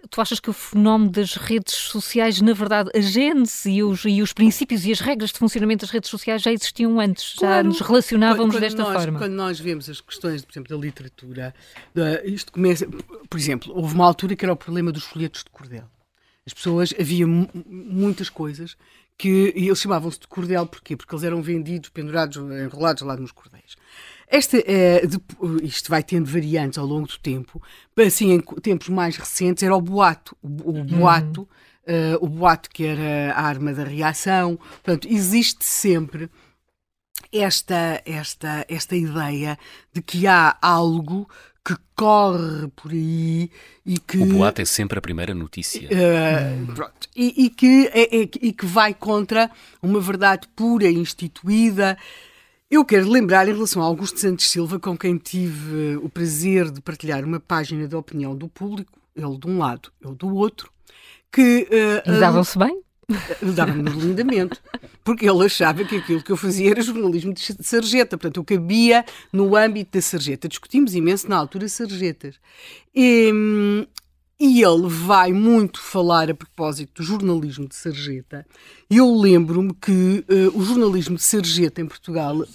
tu achas que o fenómeno das redes sociais, na verdade, a gênese e os, e os princípios e as regras de funcionamento das redes sociais já existiam antes, claro, já nos relacionávamos quando, quando desta nós, forma? Quando nós vemos as questões, por exemplo, da literatura, da, isto começa, por exemplo, houve uma altura que era o problema dos folhetos de cordel. As pessoas, havia muitas coisas que eles chamavam-se de cordel, porquê? Porque eles eram vendidos, pendurados, enrolados lá nos cordéis. Esta, é, de, isto vai tendo variantes ao longo do tempo. Assim, em tempos mais recentes, era o boato. O, o uhum. boato, uh, o boato que era a arma da reação. Portanto, existe sempre esta, esta, esta ideia de que há algo que corre por aí e que. O boato é sempre a primeira notícia. Uh, pronto, e, e que, é, é, e que vai contra uma verdade pura, instituída. Eu quero lembrar, em relação a Augusto Santos Silva, com quem tive o prazer de partilhar uma página de opinião do público, ele de um lado, eu do outro, que. Uh, e davam-se bem? Dava-me lindamente, porque ele achava que aquilo que eu fazia era jornalismo de sarjeta, portanto eu cabia no âmbito da sarjeta. Discutimos imenso na altura sarjetas. E, e ele vai muito falar a propósito do jornalismo de sarjeta. Eu lembro-me que uh, o jornalismo de sarjeta em Portugal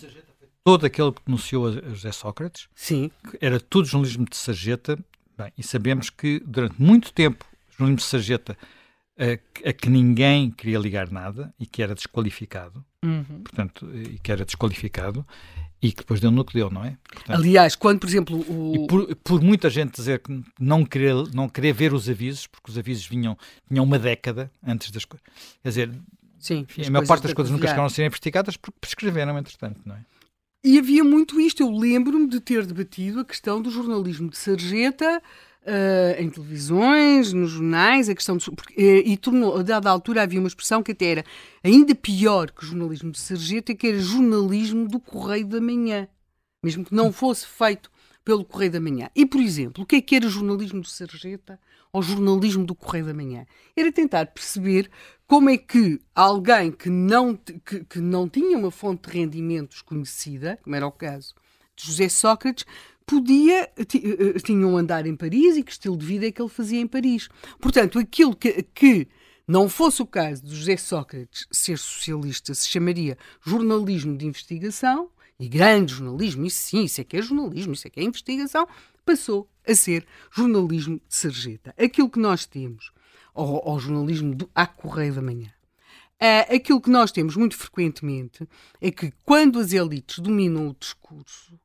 todo aquele que denunciou a José Sócrates. Sim. Era tudo jornalismo de sarjeta. Bem, e sabemos que durante muito tempo jornalismo de sarjeta a, a, que ninguém queria ligar nada e que era desqualificado, uhum. portanto, e que era desqualificado e que depois deu no que deu, não é? Portanto, Aliás, quando, por exemplo, o... por, por, muita gente dizer que não querer, não querer ver os avisos, porque os avisos vinham, vinham uma década antes das coisas. Quer dizer, Sim, enfim, a maior parte das coisas nunca chegaram a ser investigadas porque prescreveram, entretanto, não é? E havia muito isto. Eu lembro-me de ter debatido a questão do jornalismo de sarjeta uh, em televisões, nos jornais, a questão de, porque, uh, e tornou, a dada altura havia uma expressão que até era ainda pior que o jornalismo de sarjeta, que era jornalismo do Correio da Manhã, mesmo que não fosse feito pelo Correio da Manhã. E, por exemplo, o que é que era jornalismo de sarjeta ou jornalismo do Correio da Manhã? Era tentar perceber como é que alguém que não, que, que não tinha uma fonte de rendimentos conhecida, como era o caso José Sócrates, podia, eh, eh, tinha um andar em Paris e que estilo de vida é que ele fazia em Paris. Portanto, aquilo que, que não fosse o caso de José Sócrates ser socialista, se chamaria jornalismo de investigação, e grande jornalismo, isso sim, isso é que é jornalismo, isso é que é investigação, passou a ser jornalismo de sarjeta. Aquilo que nós temos, ou, jornalismo do, à Correio da Manhã, é, aquilo que nós temos muito frequentemente é que quando as elites dominam o discurso,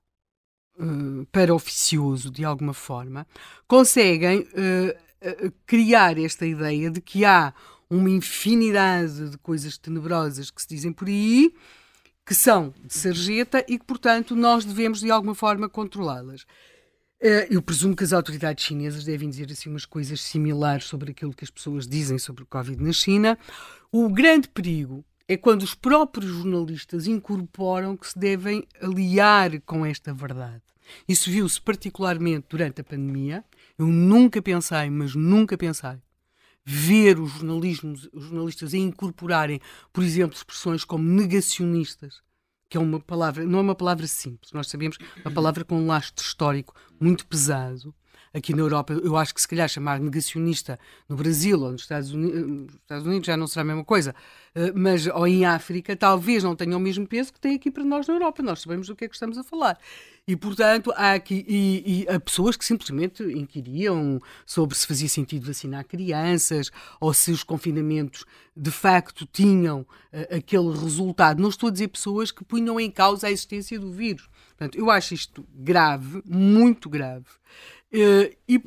uh, para oficioso, de alguma forma, conseguem uh, criar esta ideia de que há uma infinidade de coisas tenebrosas que se dizem por aí, que são de sarjeta e que, portanto, nós devemos de alguma forma controlá-las. Eu presumo que as autoridades chinesas devem dizer assim umas coisas similares sobre aquilo que as pessoas dizem sobre o Covid na China. O grande perigo é quando os próprios jornalistas incorporam que se devem aliar com esta verdade. Isso viu-se particularmente durante a pandemia. Eu nunca pensei, mas nunca pensei, ver os, jornalismos, os jornalistas a incorporarem, por exemplo, expressões como negacionistas, que é uma palavra, não é uma palavra simples, nós sabemos, uma palavra com um lastro histórico muito pesado, aqui na Europa, eu acho que se calhar chamar negacionista no Brasil ou nos Estados Unidos, nos Estados Unidos já não será a mesma coisa, eh, mas ou em África, talvez não tenha o mesmo peso que tem aqui para nós na Europa. Nós sabemos do que é que estamos a falar. E, portanto, há aqui e, e há pessoas que simplesmente inquiriam sobre se fazia sentido vacinar crianças ou se os confinamentos de facto tinham uh, aquele resultado. Não estou a dizer pessoas que punham em causa a existência do vírus. Portanto, eu acho isto grave, muito grave. Uh, e,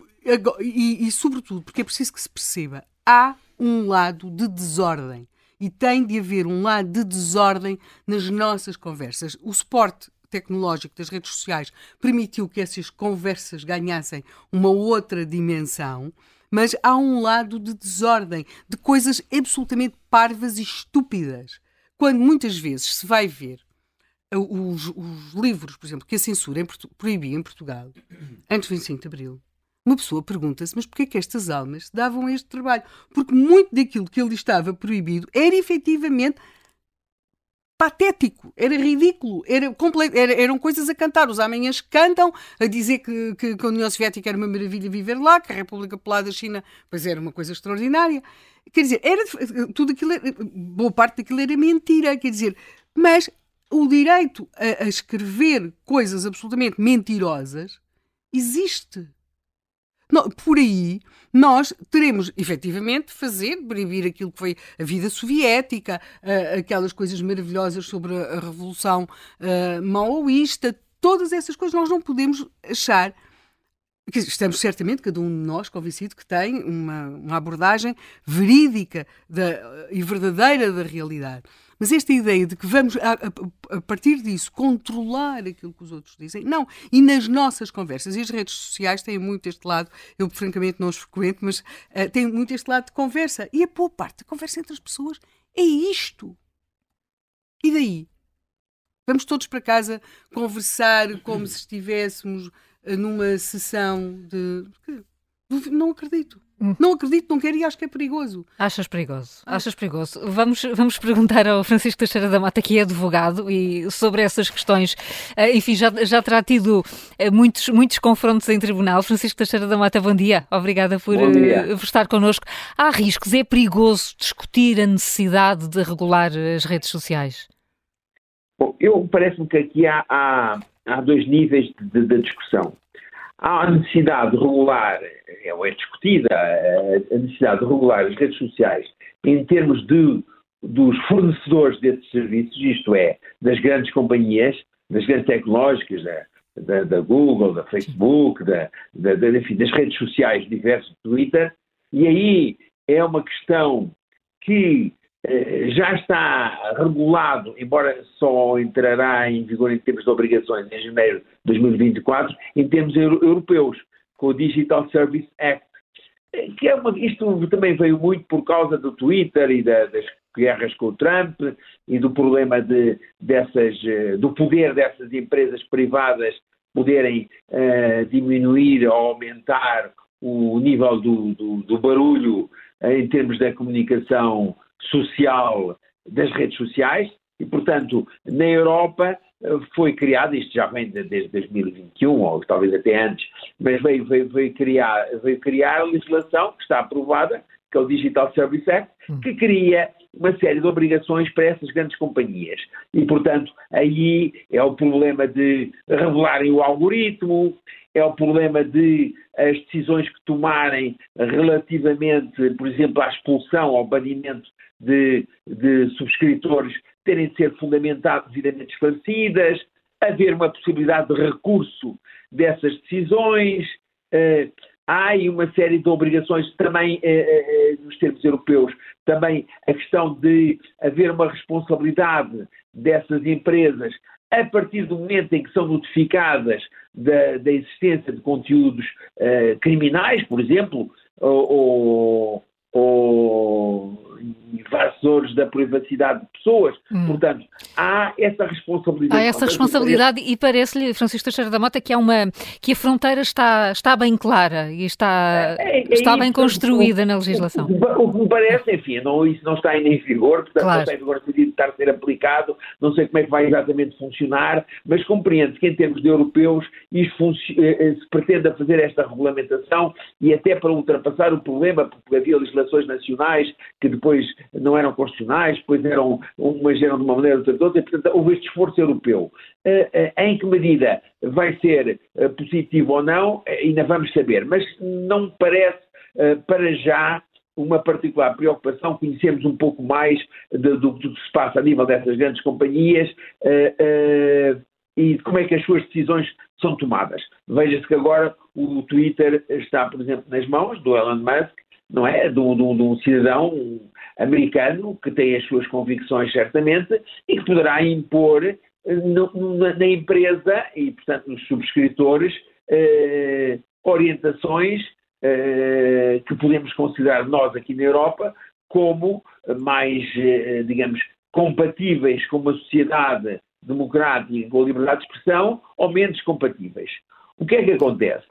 e, e, sobretudo, porque é preciso que se perceba, há um lado de desordem. E tem de haver um lado de desordem nas nossas conversas. O suporte tecnológico das redes sociais permitiu que essas conversas ganhassem uma outra dimensão, mas há um lado de desordem, de coisas absolutamente parvas e estúpidas. Quando muitas vezes se vai ver os, os livros, por exemplo, que a censura em, proibia em Portugal antes do 25 de Abril, uma pessoa pergunta-se, mas porquê que estas almas davam este trabalho? Porque muito daquilo que ele estava proibido era efetivamente patético, era ridículo, era era, eram coisas a cantar. Os amanhãs cantam a dizer que, que, que, a União Soviética era uma maravilha viver lá, que a República Popular da China pois era uma coisa extraordinária. Quer dizer, era tudo aquilo, boa parte daquilo era mentira, quer dizer, mas o direito a, a escrever coisas absolutamente mentirosas existe. Não, por aí, nós teremos efetivamente fazer, proibir aquilo que foi a vida soviética, uh, aquelas coisas maravilhosas sobre a, a Revolução uh, maoísta, todas essas coisas nós não podemos achar. Estamos certamente, cada um de nós, convencido que tem uma, uma abordagem verídica da, e verdadeira da realidade. Mas esta ideia de que vamos, a, a, a, partir disso, controlar aquilo que os outros dizem, não. E nas nossas conversas, e as redes sociais têm muito este lado, eu francamente não os frequento, mas uh, têm muito este lado de conversa. E a boa parte da conversa entre as pessoas é isto. E daí? Vamos todos para casa conversar como se estivéssemos eh, numa sessão de. Não acredito. Hum. Não acredito, não quero e acho que é perigoso. Achas perigoso? Ah. Achas perigoso? Vamos, vamos perguntar ao Francisco Teixeira da Mata, que é advogado, e sobre essas questões. Eh, enfim, já, já terá tido eh, muitos, muitos confrontos em tribunal. Francisco Teixeira da Mata, bom dia. Obrigada por, dia. Eh, por estar connosco. Há riscos? É perigoso discutir a necessidade de regular as redes sociais? Bom, eu parece-me que aqui há, há, há dois níveis de, de discussão. há a necessidade de regular, é, é discutida a necessidade de regular as redes sociais em termos de, dos fornecedores desses serviços, isto é, das grandes companhias, das grandes tecnológicas, da, da, da Google, da Facebook, da, da, enfim, das redes sociais diversas, Twitter, e aí é uma questão que eh, já está regulado, embora só entrará em vigor em termos de obrigações em janeiro de 2024, em termos europeus, com o Digital Service Act. Eh, que é uma, isto também veio muito por causa do Twitter e da, das guerras com o Trump e do problema de, dessas, eh, do poder dessas empresas privadas poderem uh, diminuir ou aumentar o nível do, do, do barulho uh, em termos da comunicação social das redes sociais e, portanto, na Europa foi criado, isto já vem de, desde 2021 ou talvez até antes, mas veio, veio, veio, criar, veio criar a legislação que está aprovada, que é o Digital Service Act, hum. que cria uma série de obrigações para essas grandes companhias. E, portanto, aí é o problema de revelarem o algoritmo, é o problema de as decisões que tomarem relativamente, por exemplo, à expulsão, ao banimento de, de subscritores terem de ser fundamentadas, devidamente esclarecidas, haver uma possibilidade de recurso dessas decisões. Uh, há aí uma série de obrigações também eh, eh, eh, nos termos europeus, também a questão de haver uma responsabilidade dessas empresas a partir do momento em que são notificadas da, da existência de conteúdos criminais, por exemplo, ou, ou invasores da privacidade de pessoas. Hum. Portanto, há essa responsabilidade. Há essa responsabilidade e parece-lhe, Francisco Teixeira da Mota, que, há uma, que a fronteira está, está bem clara e está, é, é, é está bem construída o, na legislação. O, que me parece, enfim, não, isso não está ainda em vigor, portanto claro. não está em vigor de estar a ser aplicado, não sei como é que vai exatamente funcionar, mas compreendo que em termos de europeus isto eh, eh, se pretende fazer esta regulamentação e até para ultrapassar o problema, porque havia legislações nacionais que depois não eram constitucionais, depois eram, umas eram de uma maneira, outras de outra, e portanto houve este esforço europeu. Eh, eh, em que medida vai ser eh, positivo ou não, ainda vamos saber, mas não parece, para já, uma particular preocupação, conhecermos um pouco mais do, que se passa a nível dessas grandes companhias uh, uh, e como é que as suas decisões são tomadas. Veja-se que agora o Twitter está, por exemplo, nas mãos do Elon Musk, não é? De um, cidadão americano que tem as suas convicções certamente e que poderá impor eh, na, na empresa e, portanto, nos subscritores eh, orientações eh, que podemos considerar nós aqui na Europa como mais, eh, digamos, compatíveis com uma sociedade democrática com a liberdade de expressão ou menos compatíveis. O que é que acontece?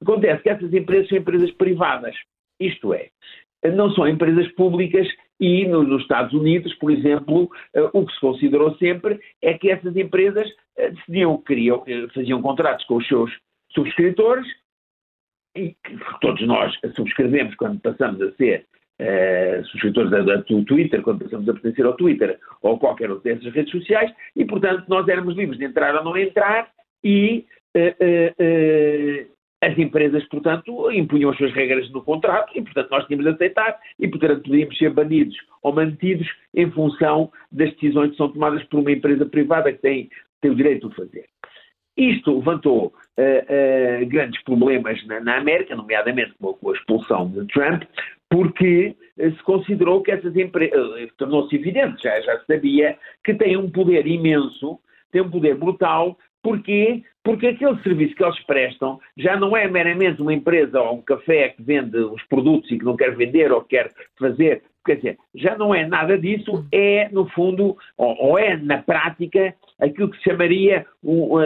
Acontece que essas empresas são empresas privadas. Isto é, não são empresas públicas e no, nos Estados Unidos, por exemplo, uh, o que se considerou sempre é que essas empresas uh, decidiam, queriam, uh, faziam contratos com os seus subscritores e que todos nós subscrevemos quando passamos a ser subscritores da, da, do Twitter, quando passamos a pertencer ao Twitter ou qualquer outra dessas redes sociais e, portanto, nós éramos livres de entrar ou não entrar e as empresas, portanto, impunham as suas regras no contrato e, portanto, nós tínhamos de aceitar e, portanto, podíamos ser banidos ou mantidos em função das decisões que são tomadas por uma empresa privada que tem, tem o direito de fazer. Isto levantou uh, uh, grandes problemas na, na, América, nomeadamente com a, com a expulsão de Trump, porque uh, se considerou que essas empresas, tornou-se evidente, já, já se sabia, que têm um poder imenso, têm um poder brutal Porquê? Porque aquele serviço que eles prestam já não é meramente uma empresa ou um café que vende os produtos e que não quer vender ou quer fazer. Quer dizer, já não é nada disso, é, no fundo, ou, ou é, na prática, aquilo que se chamaria,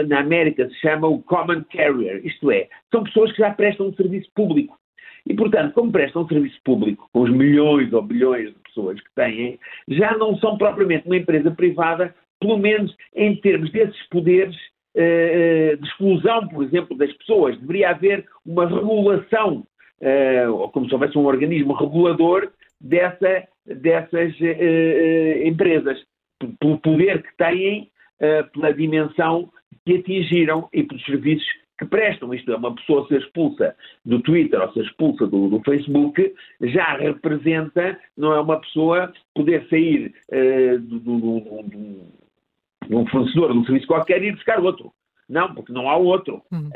na América se chama o common carrier, isto é, são pessoas que já prestam um serviço público. E, portanto, como prestam um serviço público, com os milhões ou bilhões de pessoas que têm, já não são propriamente uma empresa privada, pelo menos em termos desses poderes de exclusão, por exemplo, das pessoas. Deveria haver uma regulação, eh, ou como se houvesse um organismo regulador dessa, dessas eh, empresas, pelo poder que têm, pela dimensão que atingiram e pelos serviços que prestam, isto é, uma pessoa ser expulsa do Twitter ou ser expulsa do, do Facebook, já representa, não é uma pessoa poder sair do, do, do, um fornecedor de um serviço qualquer e ir buscar outro. Não, porque não há outro. Uhum.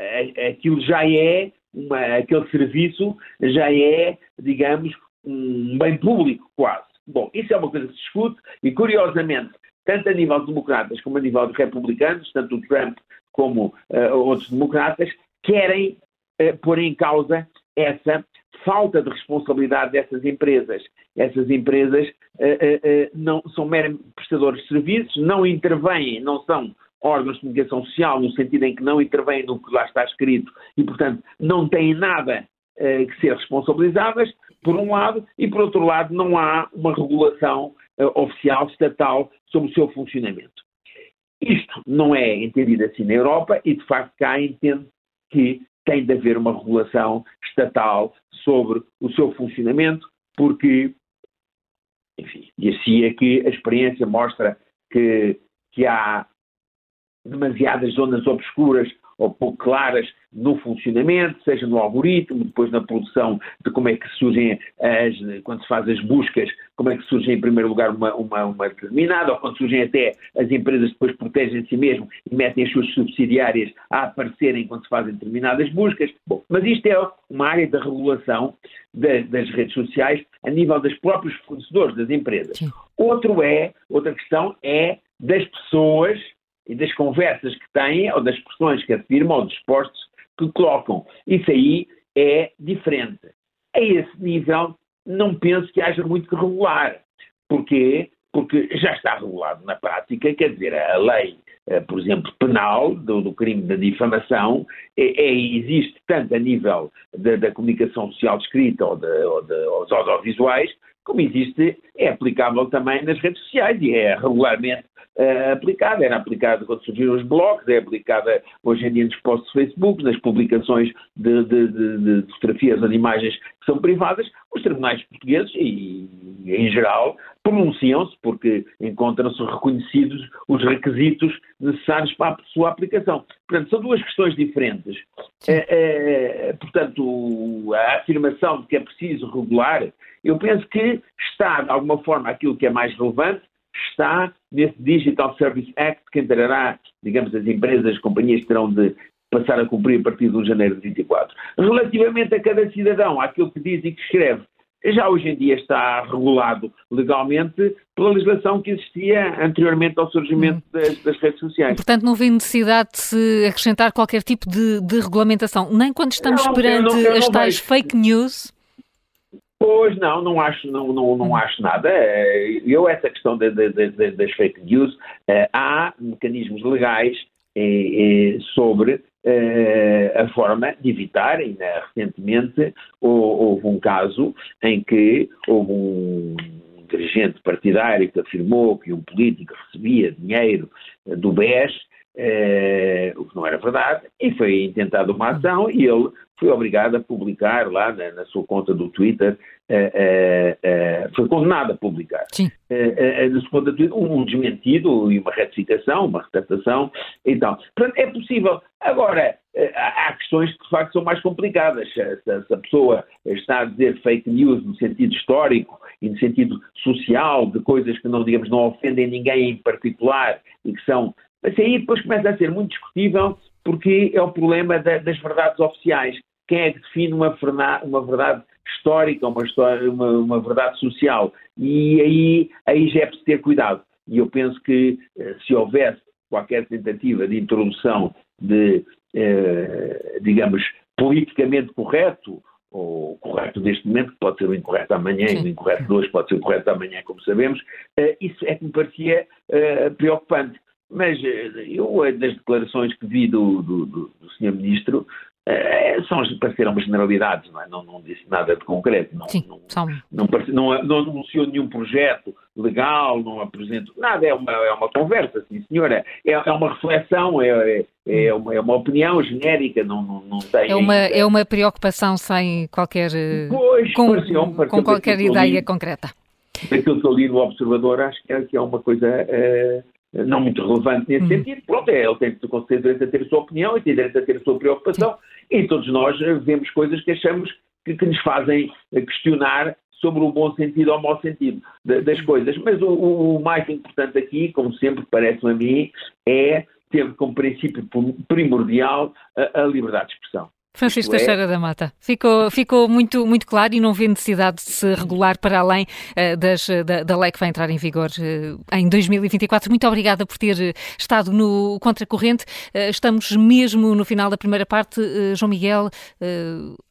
Aquilo já é, uma, aquele serviço já é, digamos, um bem público quase. Bom, isso é uma coisa que se discute e, curiosamente, tanto a nível de democratas como a nível de republicanos, tanto o Trump como uh, outros democratas, querem uh, pôr em causa essa falta de responsabilidade dessas empresas. Essas empresas uh, não são meros prestadores de serviços, não intervêm, não são órgãos de comunicação social, no sentido em que não intervêm no que lá está escrito e, portanto, não têm nada que ser responsabilizadas, por um lado, e por outro lado, não há uma regulação oficial, estatal, sobre o seu funcionamento. Isto não é entendido assim na Europa e, de facto, cá entende que tem de haver uma regulação estatal sobre o seu funcionamento, porque, enfim, e assim é que a experiência mostra que, que há demasiadas zonas obscuras ou pouco claras no funcionamento, seja no algoritmo, depois na produção de como é que surgem as, quando se faz as buscas, como é que surge em primeiro lugar uma, uma, uma determinada, ou quando surgem até as empresas depois protegem si mesmo e metem as suas subsidiárias a aparecerem quando se fazem determinadas buscas. Bom, mas isto é uma área da regulação das, das redes sociais a nível dos próprios fornecedores das empresas. Sim. Outro é, outra questão é das pessoas e das conversas que têm, ou das expressões que afirmam, ou dos postos que colocam. Isso aí é diferente. A esse nível, não penso que haja muito que regular. Porquê? Porque já está regulado na prática, quer dizer, a lei, por exemplo, penal do, do crime da difamação é, é, existe tanto a nível da, da comunicação social escrita ou, de, ou de, audiovisuais, como existe, é aplicável também nas redes sociais e é regularmente uh, aplicada. Era aplicada quando surgiram os blogs, é aplicada hoje em dia nos posts de Facebook, nas publicações de, de, de, de fotografias ou de imagens que são privadas. Os tribunais portugueses, e em geral, pronunciam-se porque encontram-se reconhecidos os requisitos necessários para a sua aplicação. Portanto, são duas questões diferentes. É, é, portanto, a afirmação de que é preciso regular, eu penso que está, de alguma forma, aquilo que é mais relevante, está nesse Digital Service Act que entrará, digamos, as empresas, as companhias terão de passar a cumprir a partir de 1 de janeiro de 24. Relativamente a cada cidadão, àquilo que diz e que escreve, já hoje em dia está regulado legalmente pela legislação que existia anteriormente ao surgimento hum. das, das, redes sociais. Portanto, não vê necessidade de se acrescentar qualquer tipo de, de regulamentação, nem quando estamos não, perante não, as tais fake news? Pois não, não acho, não, não, não hum. acho nada. Eh, eu, essa questão de, de, de, das fake news, eh, há mecanismos legais eh, sobre a forma de evitar, e recentemente houve um caso em que houve um dirigente partidário que afirmou que um político recebia dinheiro do BES, o que não era verdade, e foi intentada uma ação e ele foi obrigado a publicar lá na, na sua conta do Twitter, uh, uh, foi condenado a publicar na sua conta do Twitter um, desmentido e uma retificação, uma retratação então. Portanto, é possível. Agora, há questões que de facto são mais complicadas. Se, se, a pessoa está a dizer fake news no sentido histórico e no sentido social, de coisas que não, digamos, não ofendem ninguém em particular e que são. Mas aí depois começa a ser muito discutível porque é o problema da, das verdades oficiais. Quem é que define uma, uma verdade histórica, uma, história, uma, uma, verdade social? E aí, aí já é preciso ter cuidado. E eu penso que eh, se houvesse qualquer tentativa de introdução de, eh, digamos, politicamente correto, ou correto neste momento, que pode ser o incorreto amanhã, Sim. e o incorreto de hoje pode ser o correto amanhã, como sabemos, eh, isso é que me parecia eh, preocupante. Mas eh, eu, eh, das declarações que vi do, do, do, do Sr. Ministro, é, são, pareceram umas generalidades, não, é? não, não, disse nada de concreto, não, Sim, não, não, não, não, anunciou nenhum projeto legal, não apresentou nada, é uma, é uma conversa, sim senhora, é, é uma reflexão, é, é, é, uma, é uma opinião genérica, não, não, não tem... É uma, é uma preocupação sem qualquer... Pois, com, pareceu, com qualquer ideia concreta. Aquilo que eu li no Observador, acho que é, que é uma coisa... Uh, não muito relevante nesse uhum. sentido. Pronto, é, ele tem com certeza direito a ter a sua opinião e tem direito a ter a sua preocupação. E todos nós vemos coisas que achamos que, que nos fazem questionar sobre o bom sentido ou o mau sentido das coisas. Mas o, o mais importante aqui, como sempre parece a mim, é ter como princípio primordial a, a liberdade de expressão. Francisco é... Teixeira da Mata. Ficou, ficou muito, muito claro e não vê necessidade de se regular para além uh, das, da, da, lei que vai entrar em vigor uh, em 2024. Muito obrigada por ter estado no Contracorrente. Uh, estamos mesmo no final da primeira parte. João Miguel,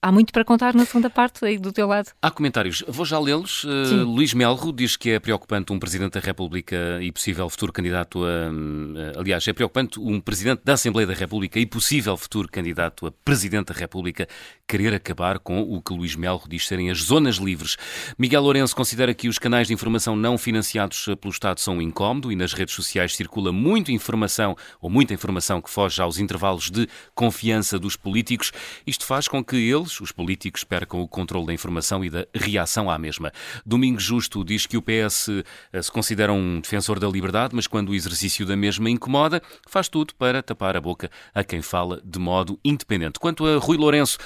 há muito para contar na segunda parte aí do teu lado. Há comentários. Vou já lê-los. Luís Melro diz que é preocupante um Presidente da República e possível futuro candidato a... aliás, é preocupante um Presidente da Assembleia da República e possível futuro candidato a Presidente da República querer acabar com o que Luís Melo diz serem as zonas livres. Miguel Lourenço considera que os canais de informação não financiados pelo Estado são um incómodo e nas redes sociais circula muita informação ou muita informação que foge aos intervalos de confiança dos políticos. Isto faz com que eles, os políticos, percam o controle da informação e da reação à mesma. Domingos Justo diz que o PS eh, se considera um defensor da liberdade, mas quando o exercício da mesma incomoda, faz tudo para tapar a boca a quem fala de modo independente. Quanto a Rui Lourenço,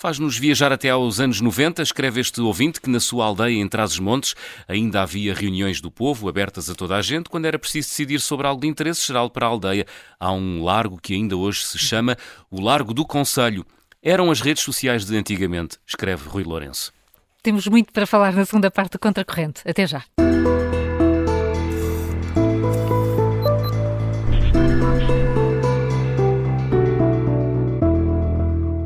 Faz-nos viajar até aos anos 90, escreve este ouvinte que na sua aldeia em Trás-os-Montes ainda havia reuniões do povo abertas a toda a gente quando era preciso decidir sobre algo de interesse geral para a aldeia. Há um largo que ainda hoje se chama o Largo do Conselho. Eram as redes sociais de antigamente, escreve Rui Lourenço. Temos muito para falar na segunda parte do Contracorrente. Até já.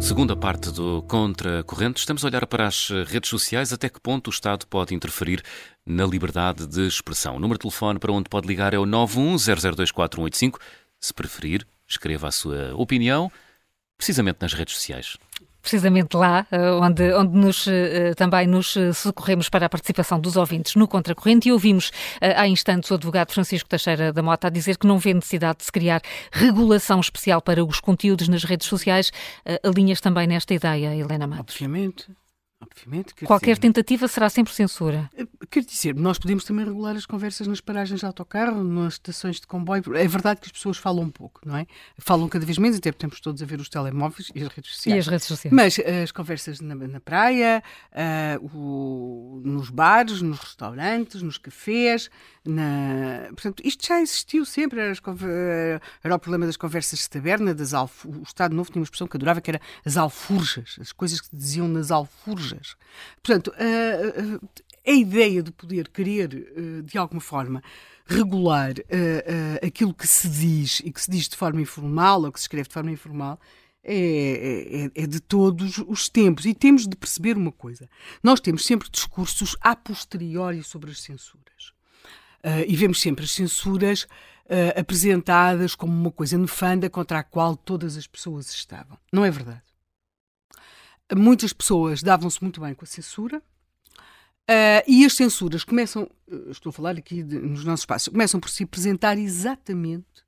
Segunda parte do Contracorrente, estamos a olhar para as redes sociais, até que ponto o Estado pode interferir na liberdade de expressão. O número de telefone para onde pode ligar é o 910024185. Se preferir, escreva a sua opinião, precisamente nas redes sociais precisamente lá, eh, onde, onde nos, eh, também nos eh, socorremos para a participação dos ouvintes no Contracorrente e ouvimos há instantes o advogado Francisco Teixeira da Mota a dizer que não vê necessidade de se criar regulação especial para os conteúdos nas redes sociais. Alinhas também nesta ideia, Helena Matos? Obviamente. Qualquer dizer, tentativa será sempre censura. Eh, quer dizer, nós podemos também regular as conversas nas paragens de autocarro, nas estações de comboio. É verdade que as pessoas falam um pouco, não é? Falam cada vez menos, até porque estamos todos a ver os telemóveis e as redes sociais. E as redes sociais. Mas uh, as conversas na, na praia, uh, o, nos bares, nos restaurantes, nos cafés, na... portanto, isto já existiu sempre. Era, era, o problema das conversas de taberna, das alf... o Estado Novo tinha uma expressão que adorava que era as alfurjas, as coisas que diziam nas alfurjas. Portanto, a, a, a ideia de poder querer, eh, de alguma forma, regular aquilo que se diz e que se diz de forma informal ou que se escreve de forma informal é, é, é, de todos os tempos. E temos de perceber uma coisa: nós temos sempre discursos a posteriori sobre as censuras. Uh, e vemos sempre as censuras uh, apresentadas como uma coisa nefanda contra a qual todas as pessoas estavam. Não é verdade. Muitas pessoas davam-se muito bem com a censura. Uh, e as censuras começam, estou a falar aqui de, nos nossos espaços, começam por se apresentar exatamente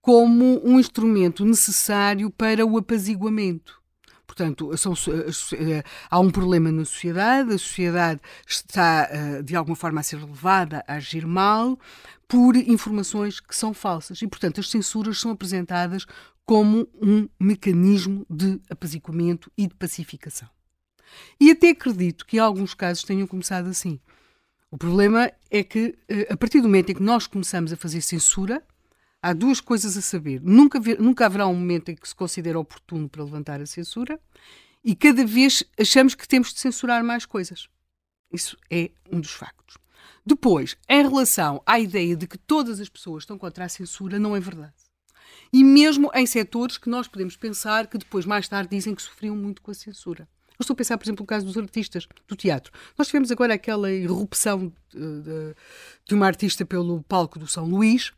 como um instrumento necessário para o apaziguamento. Portanto, são, eh, há um problema na sociedade, a sociedade está eh, de alguma forma a ser levada a agir mal por informações que são falsas. E, portanto, as censuras são apresentadas como um mecanismo de apaziguamento e de pacificação. E até acredito que alguns casos tenham começado assim. O problema é que, eh, a partir do momento em que nós começamos a fazer censura, há duas coisas a saber. Nunca, nunca haverá um momento em que se considere oportuno para levantar a censura e cada vez achamos que temos de censurar mais coisas. Isso é um dos factos. Depois, em relação à ideia de que todas as pessoas estão contra a censura, não é verdade. E mesmo em setores que nós podemos pensar que depois, mais tarde, dizem que sofriam muito com a censura. Eu estou a pensar, por exemplo, no caso dos artistas do teatro. Nós tivemos agora aquela irrupção de, de, uma artista pelo palco do São Luís,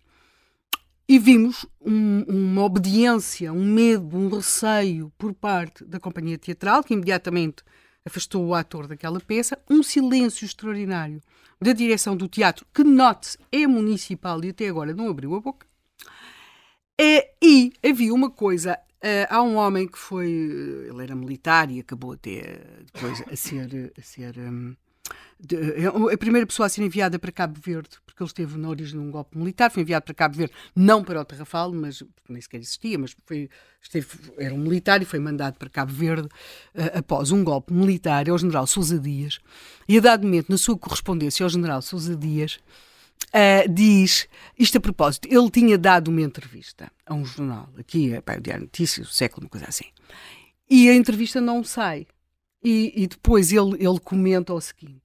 e vimos um, uma obediência, um medo, um receio por parte da companhia teatral, que imediatamente afastou o ator daquela peça, um silêncio extraordinário da direção do teatro, que, note é municipal e até agora não abriu a boca. É, e havia uma coisa. Uh, há um homem que foi. Ele era militar e acabou até depois a ser, a ser um, de, é a primeira pessoa a ser enviada para Cabo Verde, porque ele esteve na origem de um golpe militar, foi enviado para Cabo Verde, não para o Terrafal, mas nem sequer existia, mas foi, esteve, era um militar e foi mandado para Cabo Verde uh, após um golpe militar, é o general Sousa Dias, e a dado momento, na sua correspondência ao general Sousa Dias, Uh, diz, isto a propósito, ele tinha dado uma entrevista a um jornal, aqui, é o Diário Notícias, o século, uma coisa assim, e a entrevista não sai. E, e depois ele, ele comenta o seguinte: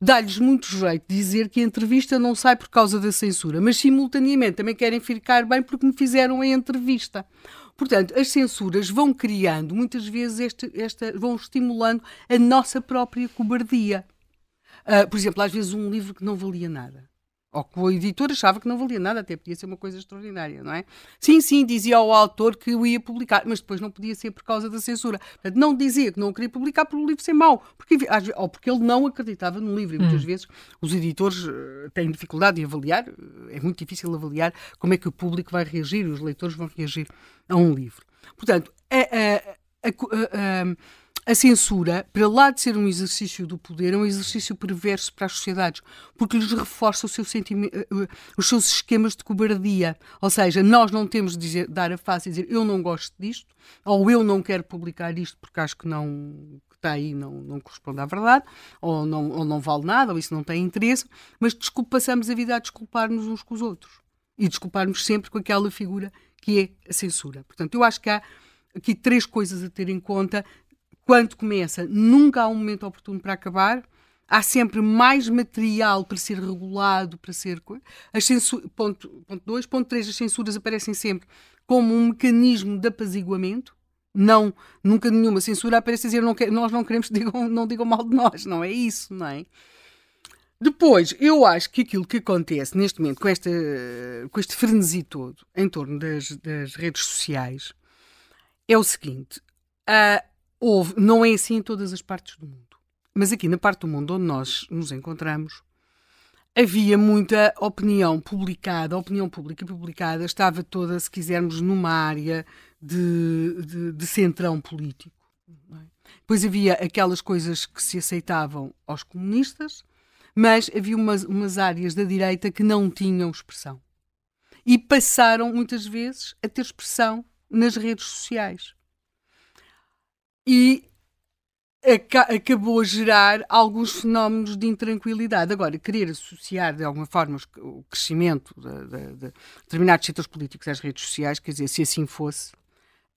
dá-lhes muito jeito dizer que a entrevista não sai por causa da censura, mas simultaneamente também querem ficar bem porque me fizeram a entrevista. Portanto, as censuras vão criando, muitas vezes, este, esta, vão estimulando a nossa própria cobardia. Uh, por exemplo, às vezes um livro que não valia nada ou que o editor achava que não valia nada, até podia ser uma coisa extraordinária, não é? Sim, sim, dizia ao autor que o ia publicar, mas depois não podia ser por causa da censura. Portanto, não dizia que não o queria publicar por o livro ser mau, porque, ou porque ele não acreditava no livro. E muitas hum. vezes os editores eh, têm dificuldade de avaliar, é muito difícil avaliar como é que o público vai reagir, os leitores vão reagir a um livro. Portanto, a, a, a, a censura, para lá de ser um exercício do poder, é um exercício perverso para as sociedades, porque lhes reforça seu eh, eh, os seus esquemas de cobardia. Ou seja, nós não temos de dizer, dar a face e dizer eu não gosto disto, ou eu não quero publicar isto porque acho que não que está aí não, não corresponde à verdade, ou não, ou não vale nada, ou isso não tem interesse, mas desculpa, passamos a vida a desculpar-nos uns com os outros. E desculparmos sempre com aquela figura que é a censura. Portanto, eu acho que há aqui três coisas a ter em conta quando começa, nunca há um momento oportuno para acabar. Há sempre mais material para ser regulado, para ser. As censura, ponto 2. Ponto 3. As censuras aparecem sempre como um mecanismo de apaziguamento. Não, nunca nenhuma censura aparece a dizer não quer, nós não queremos que digam, não digam mal de nós. Não é isso, não é? Depois, eu acho que aquilo que acontece neste momento com, esta, com este frenesi todo em torno das, das redes sociais é o seguinte: uh, houve, não é assim em todas as partes do mundo. Mas aqui na parte do mundo onde nós nos encontramos, havia muita opinião publicada, a opinião pública publicada estava toda, se quisermos, numa área de, de, de centrão político. É? Depois havia aquelas coisas que se aceitavam aos comunistas, mas havia umas, umas áreas da direita que não tinham expressão. E passaram, muitas vezes, a ter expressão nas redes sociais e acabou a gerar alguns fenómenos de intranquilidade. Agora, querer associar de alguma forma o crescimento de, de, de determinados setores políticos às redes sociais, quer dizer, se assim fosse,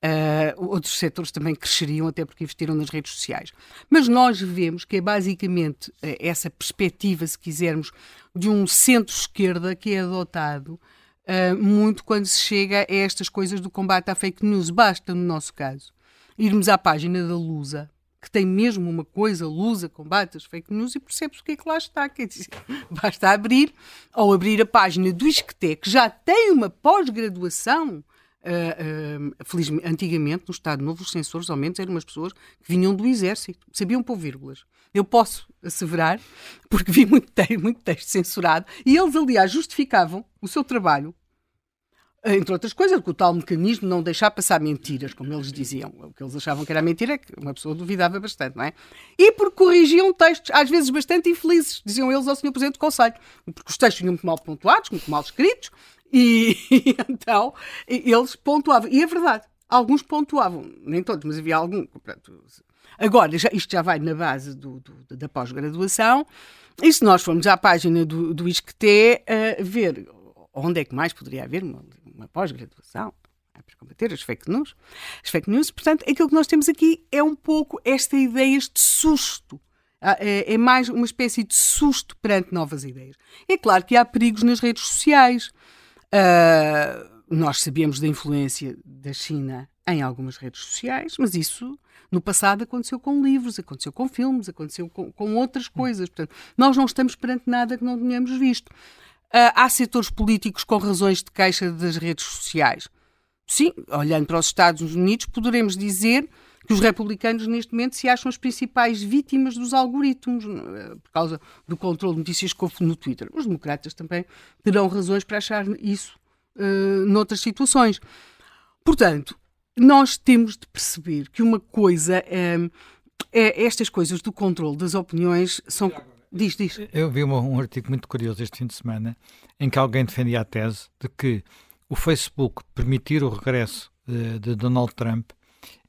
Uh, outros setores também cresceriam, até porque investiram nas redes sociais. Mas nós vemos que é basicamente uh, essa perspectiva, se quisermos, de um centro-esquerda que é adotado uh, muito quando se chega a estas coisas do combate à fake news. Basta, no nosso caso, irmos à página da Lusa, que tem mesmo uma coisa, Lusa combate as fake news, e percebes o que é que lá está. Quer dizer, basta abrir, ou abrir a página do ISCTE, que já tem uma pós-graduação. Uh, uh, felizmente, antigamente, no Estado Novo, os censores, ao menos, eram umas pessoas que vinham do Exército, sabiam pôr vírgulas. Eu posso asseverar, porque vi muito, muito texto censurado, e eles, aliás, justificavam o seu trabalho entre outras coisas, com o tal mecanismo não deixar passar mentiras, como eles diziam. O que eles achavam que era mentira, que uma pessoa duvidava bastante, não é? E porque corrigiam textos, às vezes bastante infelizes, diziam eles ao Sr. Presidente do Conselho, porque os textos vinham muito mal pontuados, muito mal escritos, e, e então eles pontuavam. E é verdade, alguns pontuavam, nem todos, mas havia algum. Agora, já, isto já vai na base do, do, da pós-graduação, e se nós formos à página do, do ISCTE, uh, ver onde é que mais poderia haver uma, uma pós-graduação é para combater as fake news. As fake news, portanto, aquilo que nós temos aqui é um pouco esta ideia de susto. Ah, é, é mais uma espécie de susto perante novas ideias. É claro que há perigos nas redes sociais. Uh, nós sabemos da influência da China em algumas redes sociais, mas isso no passado aconteceu com livros, aconteceu com filmes, aconteceu com, com outras coisas. Portanto, nós não estamos perante nada que não tenhamos visto. Uh, há setores políticos com razões de queixa das redes sociais. Sim, olhando para os Estados Unidos, poderemos dizer que os republicanos, neste momento, se acham as principais vítimas dos algoritmos, ah, por causa do controle de notícias que houve no Twitter. Os democratas também terão razões para achar isso uh, noutras situações. Portanto, nós temos de perceber que uma coisa é, é estas coisas do controle das opiniões são. Diz, diz. Eu vi um, um artigo muito curioso este fim de semana em que alguém defendia a tese de que o Facebook permitir o regresso de, de Donald Trump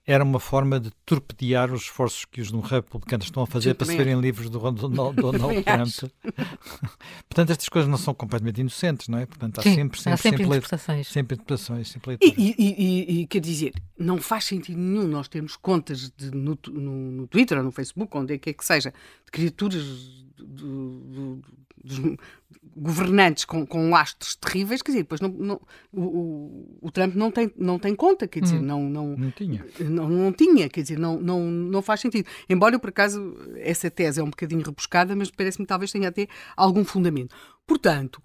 era uma forma de torpedear os esforços que os republicanos estão a fazer Sim, para se verem livres do Donald, Donald Trump. Portanto, estas coisas não são completamente inocentes, não é? Portanto, há Sim, sempre, sempre, há sempre, sempre interpretações. Sempre interpretações, sempre e, e, e, e, quer dizer, não faz sentido nenhum nós termos contas de, no, no, no, Twitter ou no Facebook, onde é que é que seja, de criaturas do, do, dos governantes com, com lastros terríveis, quer dizer, depois não, não o, o, Trump não tem, não tem conta, quer dizer, hum, não, não, não tinha. Não, não tinha, quer dizer, não, não, não faz sentido. Embora, por acaso, essa tese é um bocadinho rebuscada, mas parece-me talvez tenha até algum fundamento. Portanto,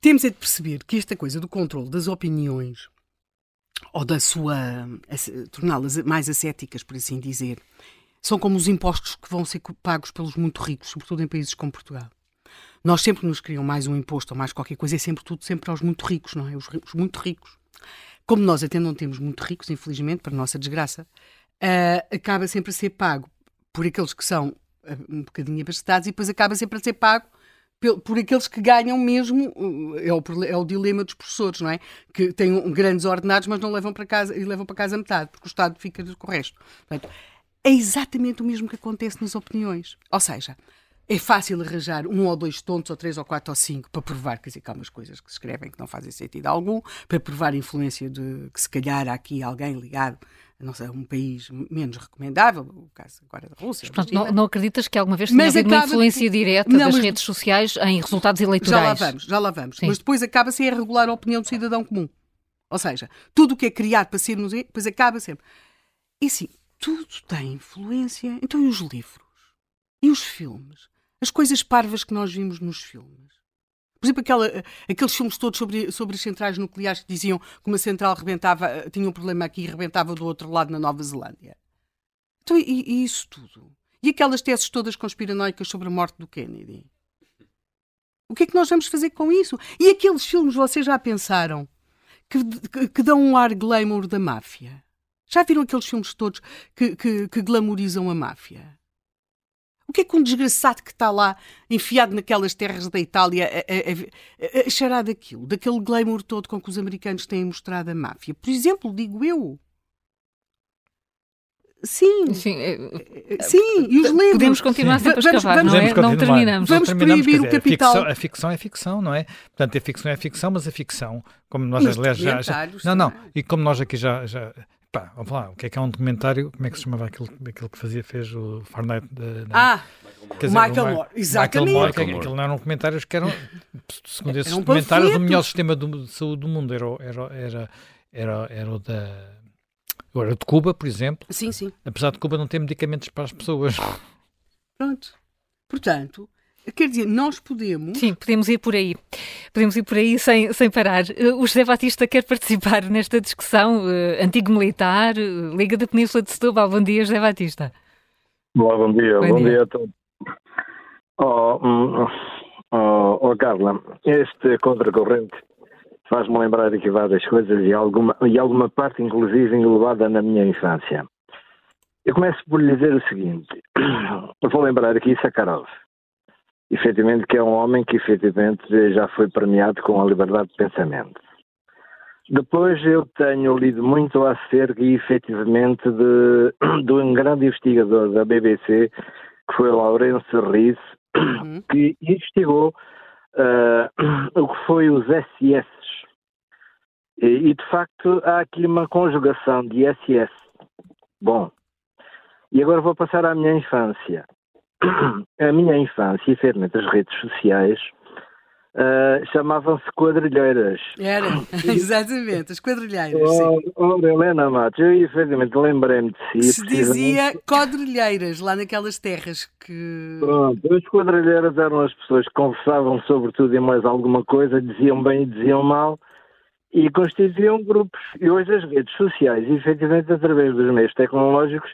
temos é de perceber que esta coisa do controle das opiniões ou da sua torná-las mais ascéticas, por assim dizer, são como os impostos que vão ser pagos pelos muito ricos, sobretudo em países como Portugal. Nós sempre nos criam mais um imposto ou mais qualquer coisa, é sempre tudo sempre aos muito ricos, não é? Os, muito ricos. Como nós até não temos muito ricos, infelizmente, para nossa desgraça, uh, acaba sempre a ser pago por aqueles que são uh, um bocadinho abastecidos e depois acaba sempre a ser pago por, aqueles que ganham mesmo, é o, é o dilema dos professores, não é? Que têm grandes ordenados, mas não levam para casa e levam para casa metade, porque o Estado fica com o resto. Portanto, é exatamente o mesmo que acontece nas opiniões. Ou seja, é fácil arranjar um ou dois tontos, ou três ou quatro ou cinco, para provar quer dizer, que há umas coisas que se escrevem que não fazem sentido algum, para provar a influência de que se calhar há aqui alguém ligado não sei, a um país menos recomendável, o caso agora da Rússia. Portanto, não, não, acreditas que alguma vez tenha havido uma influência direta não, das mas... redes sociais em resultados eleitorais? Já lá vamos, já lá vamos. Sim. Mas depois acaba-se a regular a opinião do cidadão comum. Ou seja, tudo o que é criado para ser, depois acaba sempre. E sim, tudo tem influência. Então, e os livros? E os filmes? As coisas parvas que nós vimos nos filmes? Por exemplo, aquela, aqueles filmes todos sobre, sobre as centrais nucleares que diziam que uma central rebentava, tinha um problema aqui e rebentava do outro lado na Nova Zelândia. Então, e, e isso tudo? E aquelas teses todas conspiranoicas sobre a morte do Kennedy? O que é que nós vamos fazer com isso? E aqueles filmes, vocês já pensaram, que, que, que dão um ar glamour da máfia? Já viram aqueles filmes todos que, que, que glamorizam a máfia? O que é que um desgraçado que está lá enfiado naquelas terras da Itália a, a, a, a cheirar daquilo, daquele glamour todo com que os americanos têm mostrado a máfia? Por exemplo, digo eu. Sim. Sim, é, é, Sim e os livros. Podemos continuar sempre a escavar, vamos, não, é? não terminamos. Vamos proibir o capital. A ficção, a ficção, é ficção, não é? Portanto, a ficção é ficção, mas a ficção, como nós aliás já, já. Não, não, e como nós aqui já, já Pá, vamos lá, o que é que é um documentário? Como é que se chamava aquilo, aquilo que fazia, fez o Fahrenheit? De, ah, dizer, Michael Moore, exatamente. Michael Moore, que, aquilo não eram documentários que eram, segundo esses um documentários, o melhor sistema de saúde do mundo era, era, era, era, era o da. Agora, de Cuba, por exemplo. Sim, sim. Apesar de Cuba não ter medicamentos para as pessoas. Pronto. Portanto, Quer dizer, nós podemos. Sim, podemos ir por aí. Podemos ir por aí sem, sem parar. Eh, o José Batista quer participar nesta discussão. Uh, antigo militar, uh, Liga da Península de Setúbal. Bom dia, José Batista. Olá, bom dia. Bom, bom dia. dia. a todos. Oh, oh, oh, oh, Carla, este contracorrente faz-me lembrar aqui várias coisas e alguma, e alguma parte, inclusive, englobada na minha infância. Eu começo por lhe dizer o seguinte: eu vou lembrar aqui Sakharov efetivamente que é um homem que efetivamente já foi premiado com a liberdade de pensamento. Depois eu tenho lido muito acerca efetivamente de, de um grande investigador da BBC, que foi Laurence Rees, uhum. que investigou uh, o que foi os SS. E, e, de facto há aqui uma conjugação de SS. Bom, e agora vou passar à minha infância. a minha infância, efetivamente, as redes sociais uh, chamavam-se quadrilheiras. Era, exatamente, as quadrilheiras. Oh, oh, Helena Matos, eu efetivamente lembrei-me de si. Se dizia quadrilheiras, lá naquelas terras que. Pronto, as quadrilheiras eram as pessoas que conversavam sobre tudo e mais alguma coisa, diziam bem e diziam mal. E constituíam grupos. E hoje as redes sociais, efetivamente, através dos meios tecnológicos,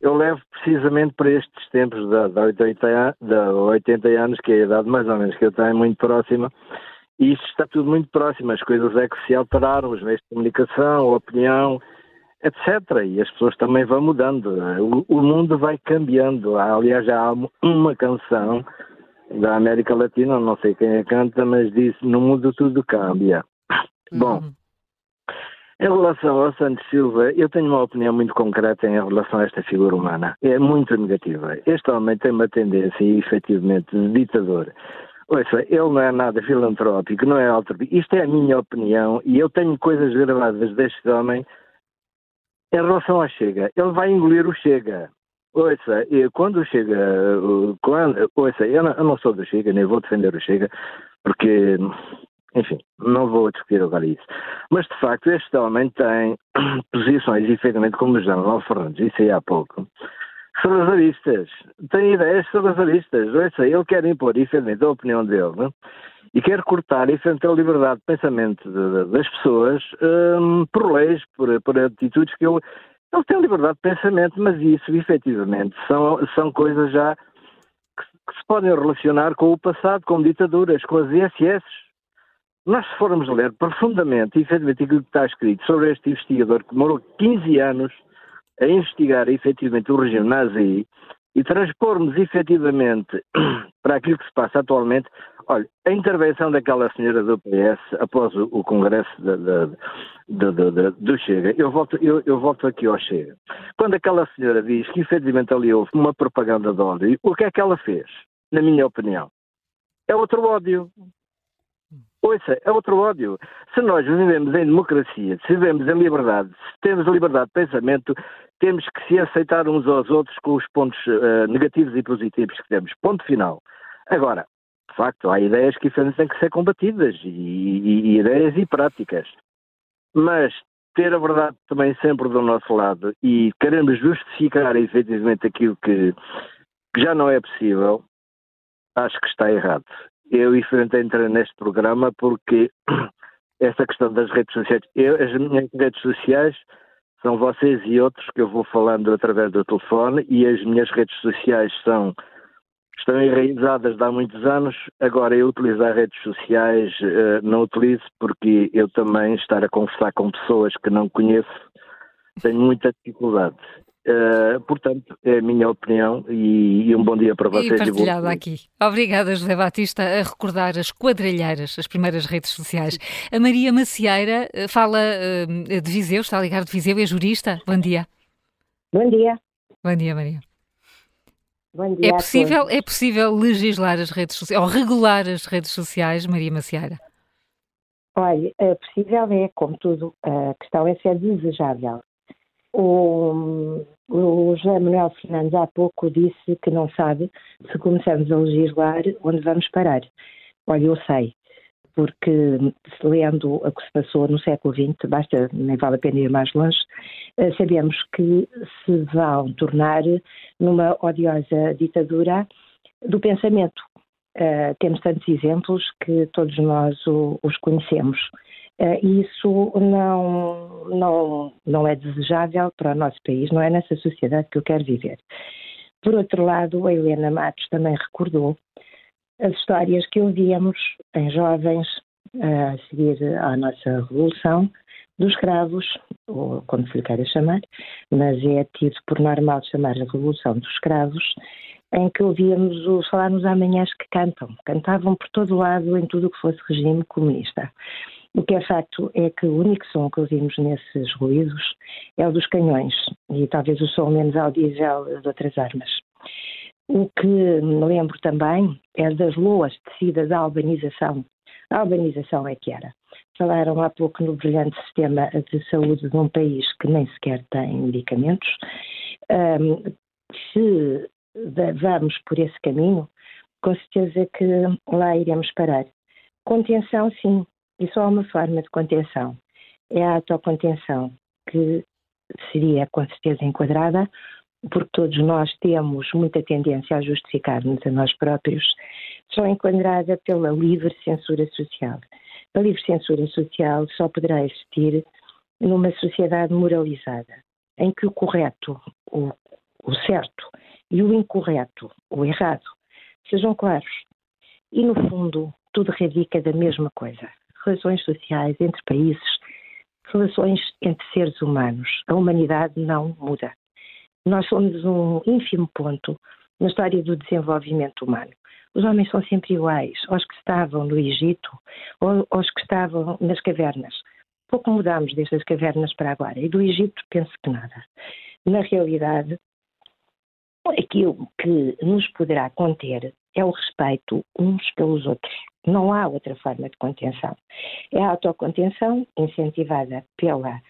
eu levo precisamente para estes tempos de, 80, de 80 anos, que é a idade mais ou menos que eu tenho, muito próxima, e isto está tudo muito próximo, as coisas é que se alteraram, os meios de comunicação, a opinião, etc. E as pessoas também vão mudando, o, o mundo vai cambiando. Aliás, já há uma canção da América Latina, não sei quem é canta, mas disse: No mundo tudo cambia. Uhum. Em relação ao Santos Silva, eu tenho uma opinião muito concreta em relação a esta figura humana. É muito negativa. Este homem tem uma tendência, efetivamente, de ditador. Ouça, ele não é nada filantrópico, não é altruísta. Isto é a minha opinião e eu tenho coisas gravadas deste homem em relação ao Chega. Ele vai engolir o Chega. Ouça, quando chega, quando, ouça, eu não, eu não sou do Chega, nem vou defender o Chega, porque enfim, não vou discutir agora isso. Mas, de facto, este homem tem posições, efetivamente, como o João Fernandes disse aí há pouco, salazaristas. Tem ideias salazaristas. Ouça, ele quer impor, efetivamente, a opinião dele né? e quer cortar, efetivamente, a liberdade de pensamento de, de, das pessoas um, por leis, por, por atitudes que ele... Ele tem liberdade de pensamento, mas isso, efetivamente, são, são coisas já que se podem relacionar com o passado, com ditaduras, com as ISS, nós, se formos ler profundamente, efetivamente, aquilo que está escrito sobre este investigador que demorou 15 anos a investigar efetivamente o regime nazi e transpormos efetivamente para aquilo que se passa atualmente, olha, a intervenção daquela senhora do PS após o, o congresso do Chega, eu volto, eu, eu volto aqui ao Chega. Quando aquela senhora diz que efetivamente ali houve uma propaganda de ódio, o que é que ela fez? Na minha opinião, é outro ódio. Ouça, é outro ódio. Se nós vivemos em democracia, se vivemos em liberdade, se temos liberdade de pensamento, temos que se aceitar uns aos outros com os pontos uh, negativos e positivos que temos. Ponto final. Agora, de facto, há ideias que têm que ser combatidas e, e, e ideias e práticas. Mas ter a verdade também sempre do nosso lado e queremos justificar efetivamente aquilo que, que já não é possível, acho que está errado eu enfrentei entrar neste programa porque essa questão das redes sociais, eu, as minhas redes sociais são vocês e outros que eu vou falando através do telefone e as minhas redes sociais são estão enraizadas há muitos anos. Agora eu utilizar redes sociais uh, não utilizo porque eu também estar a conversar com pessoas que não conheço tenho muita dificuldade. Uh, portanto, é a minha opinião e, e, um bom dia para vocês. E partilhada aqui. Obrigada, José Batista, a recordar as quadrilheiras, as primeiras redes sociais. A Maria Macieira eh, fala uh, de Viseu, está a ligar de Viseu, é jurista. Bom dia. Bom dia. Bom dia, Maria. Bom dia é possível, é possível legislar as redes sociais, ou regular as redes sociais, Maria Macieira? Olha, é possível é, como tudo, a questão é se é desejável. O, o José Manuel Fernandes há pouco disse que não sabe se começamos a legislar onde vamos parar. Olha, eu sei, porque lendo o que se passou no século XX, basta, nem vale a pena ir mais longe, eh, sabemos que se vão tornar numa odiosa ditadura do pensamento. Uh, temos tantos exemplos que todos nós o, os conhecemos. Uh, isso não, não, não é desejável para o nosso país, não é nessa sociedade que eu quero viver. Por outro lado, a Helena Matos também recordou as histórias que ouvíamos em jovens a seguir à nossa revolução dos escravos, ou como se lhe queira chamar, mas é tido por normal chamar a revolução dos escravos, em que ouvíamos falar nos amanhãs que cantam. Cantavam por todo lado em tudo o que fosse regime comunista. O que é facto é que o único som que ouvimos nesses ruídos é o dos canhões e talvez o som menos audível de outras armas. O que me lembro também é das loas tecidas à albanização. A albanização é que era. Falaram há pouco no brilhante sistema de saúde de um país que nem sequer tem medicamentos. Um, se vamos por esse caminho, com certeza que lá iremos parar. Contenção, sim, e só há uma forma de contenção. É a autocontenção, que seria com certeza enquadrada, porque todos nós temos muita tendência a justificar-nos a nós próprios, só enquadrada pela livre censura social. A livre censura social só poderá existir numa sociedade moralizada, em que o correto, o, o certo, e o incorreto, o errado, sejam claros. E, no fundo, tudo radica da mesma coisa relações sociais entre países, relações entre seres humanos. A humanidade não muda. Nós somos um ínfimo ponto na história do desenvolvimento humano. os homens são sempre iguais aos que estavam no Egito ou aos que estavam nas cavernas. Pouco mudamos destas cavernas para agora. E do Egito, penso que nada. Na realidade, aquilo que nos poderá conter é o respeito uns pelos outros. Não há outra forma de contenção. É a autocontenção incentivada pela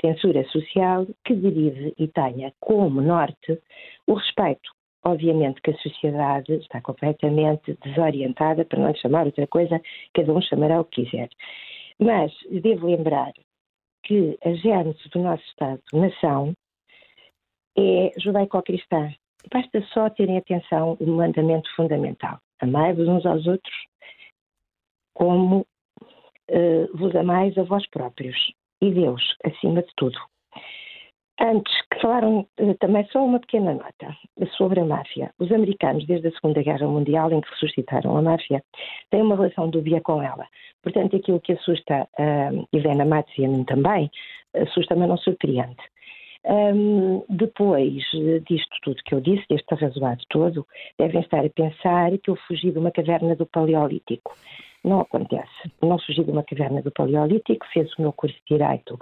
censura social que derive e tenha como norte o respeito. Obviamente que a sociedade está completamente desorientada, para não chamar outra coisa, cada um chamará o que quiser. Mas devo lembrar que a gênese do nosso Estado-nação é judaico-cristã. Basta só terem atenção o mandamento fundamental: amai-vos uns aos outros como uh, vos amais a vós próprios e Deus acima de tudo. Antes, que falaram uh, também só uma pequena nota sobre a máfia. Os americanos, desde a Segunda Guerra Mundial, em que ressuscitaram a máfia, têm uma relação dúbia com ela. Portanto, aquilo que assusta uh, Ivana Matos e a mim também, assusta, mas não surpreende. Um, depois disto tudo que eu disse, deste arrazoado todo, devem estar a pensar que eu fugi de uma caverna do Paleolítico. Não acontece. Não fugi de uma caverna do Paleolítico, fez o meu curso de Direito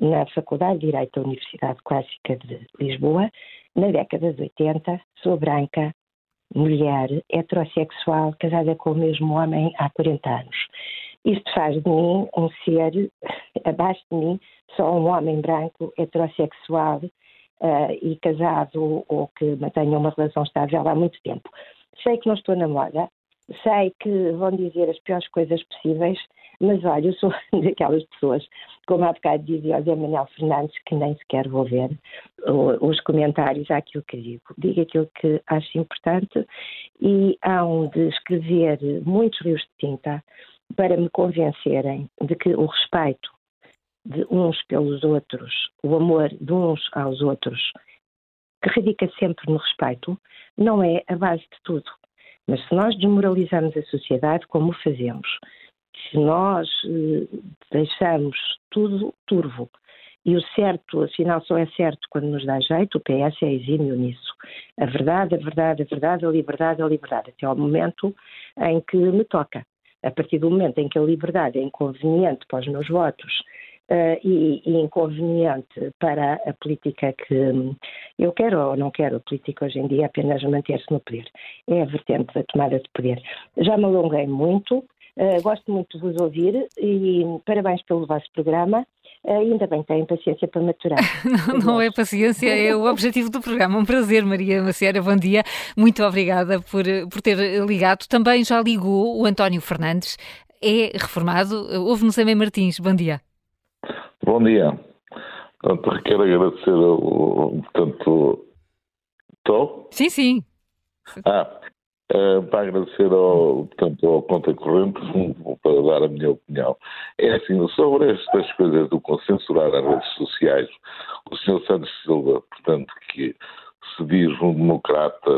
na Faculdade de Direito da Universidade Clássica de Lisboa. Na década de 80, sou branca, mulher, heterossexual, casada com o mesmo homem há 40 anos. Isto faz de mim um ser, abaixo de mim, só um homem branco, heterossexual uh, e casado ou que mantenha uma relação estável há muito tempo. Sei que não estou na moda, sei que vão dizer as piores coisas possíveis, mas olha, eu sou daquelas pessoas, como há bocado dizia o Zé Manuel Fernandes, que nem sequer vou ver os comentários àquilo que digo. Digo aquilo que acho importante e hão de escrever muitos rios de tinta para me convencerem de que o respeito de uns pelos outros, o amor de uns aos outros, que radica sempre no respeito, não é a base de tudo. Mas se nós desmoralizamos a sociedade, como fazemos, se nós eh, deixamos tudo turvo e o certo, afinal, só é certo quando nos dá jeito, o PS é exímio nisso. A verdade, a verdade, a verdade, a liberdade, a liberdade, até ao momento em que me toca. A partir do momento em que a liberdade é inconveniente para os meus votos uh, e, e, inconveniente para a política que eu quero ou não quero. A política hoje em dia é apenas manter-se no poder. É a vertente da tomada de poder. Já me alonguei muito, uh, gosto muito de vos ouvir e parabéns pelo vosso programa. Uh, ainda bem têm paciência para maturar. não, não é paciência, é o objetivo do programa. Um prazer, Maria Maciera, bom dia. Muito obrigada por, por ter ligado. Também já ligou o António Fernandes, é reformado. Ouve-nos a Martins, bom dia. Bom dia. Portanto, quero agradecer. Portanto, estou? Sim, sim. Ah, uh, para agradecer ao, portanto, ao Conta Corrente para dar a minha opinião. É assim, sobre estas coisas do censurar as redes sociais, o Sr. Santos Silva, portanto, que se diz um democrata,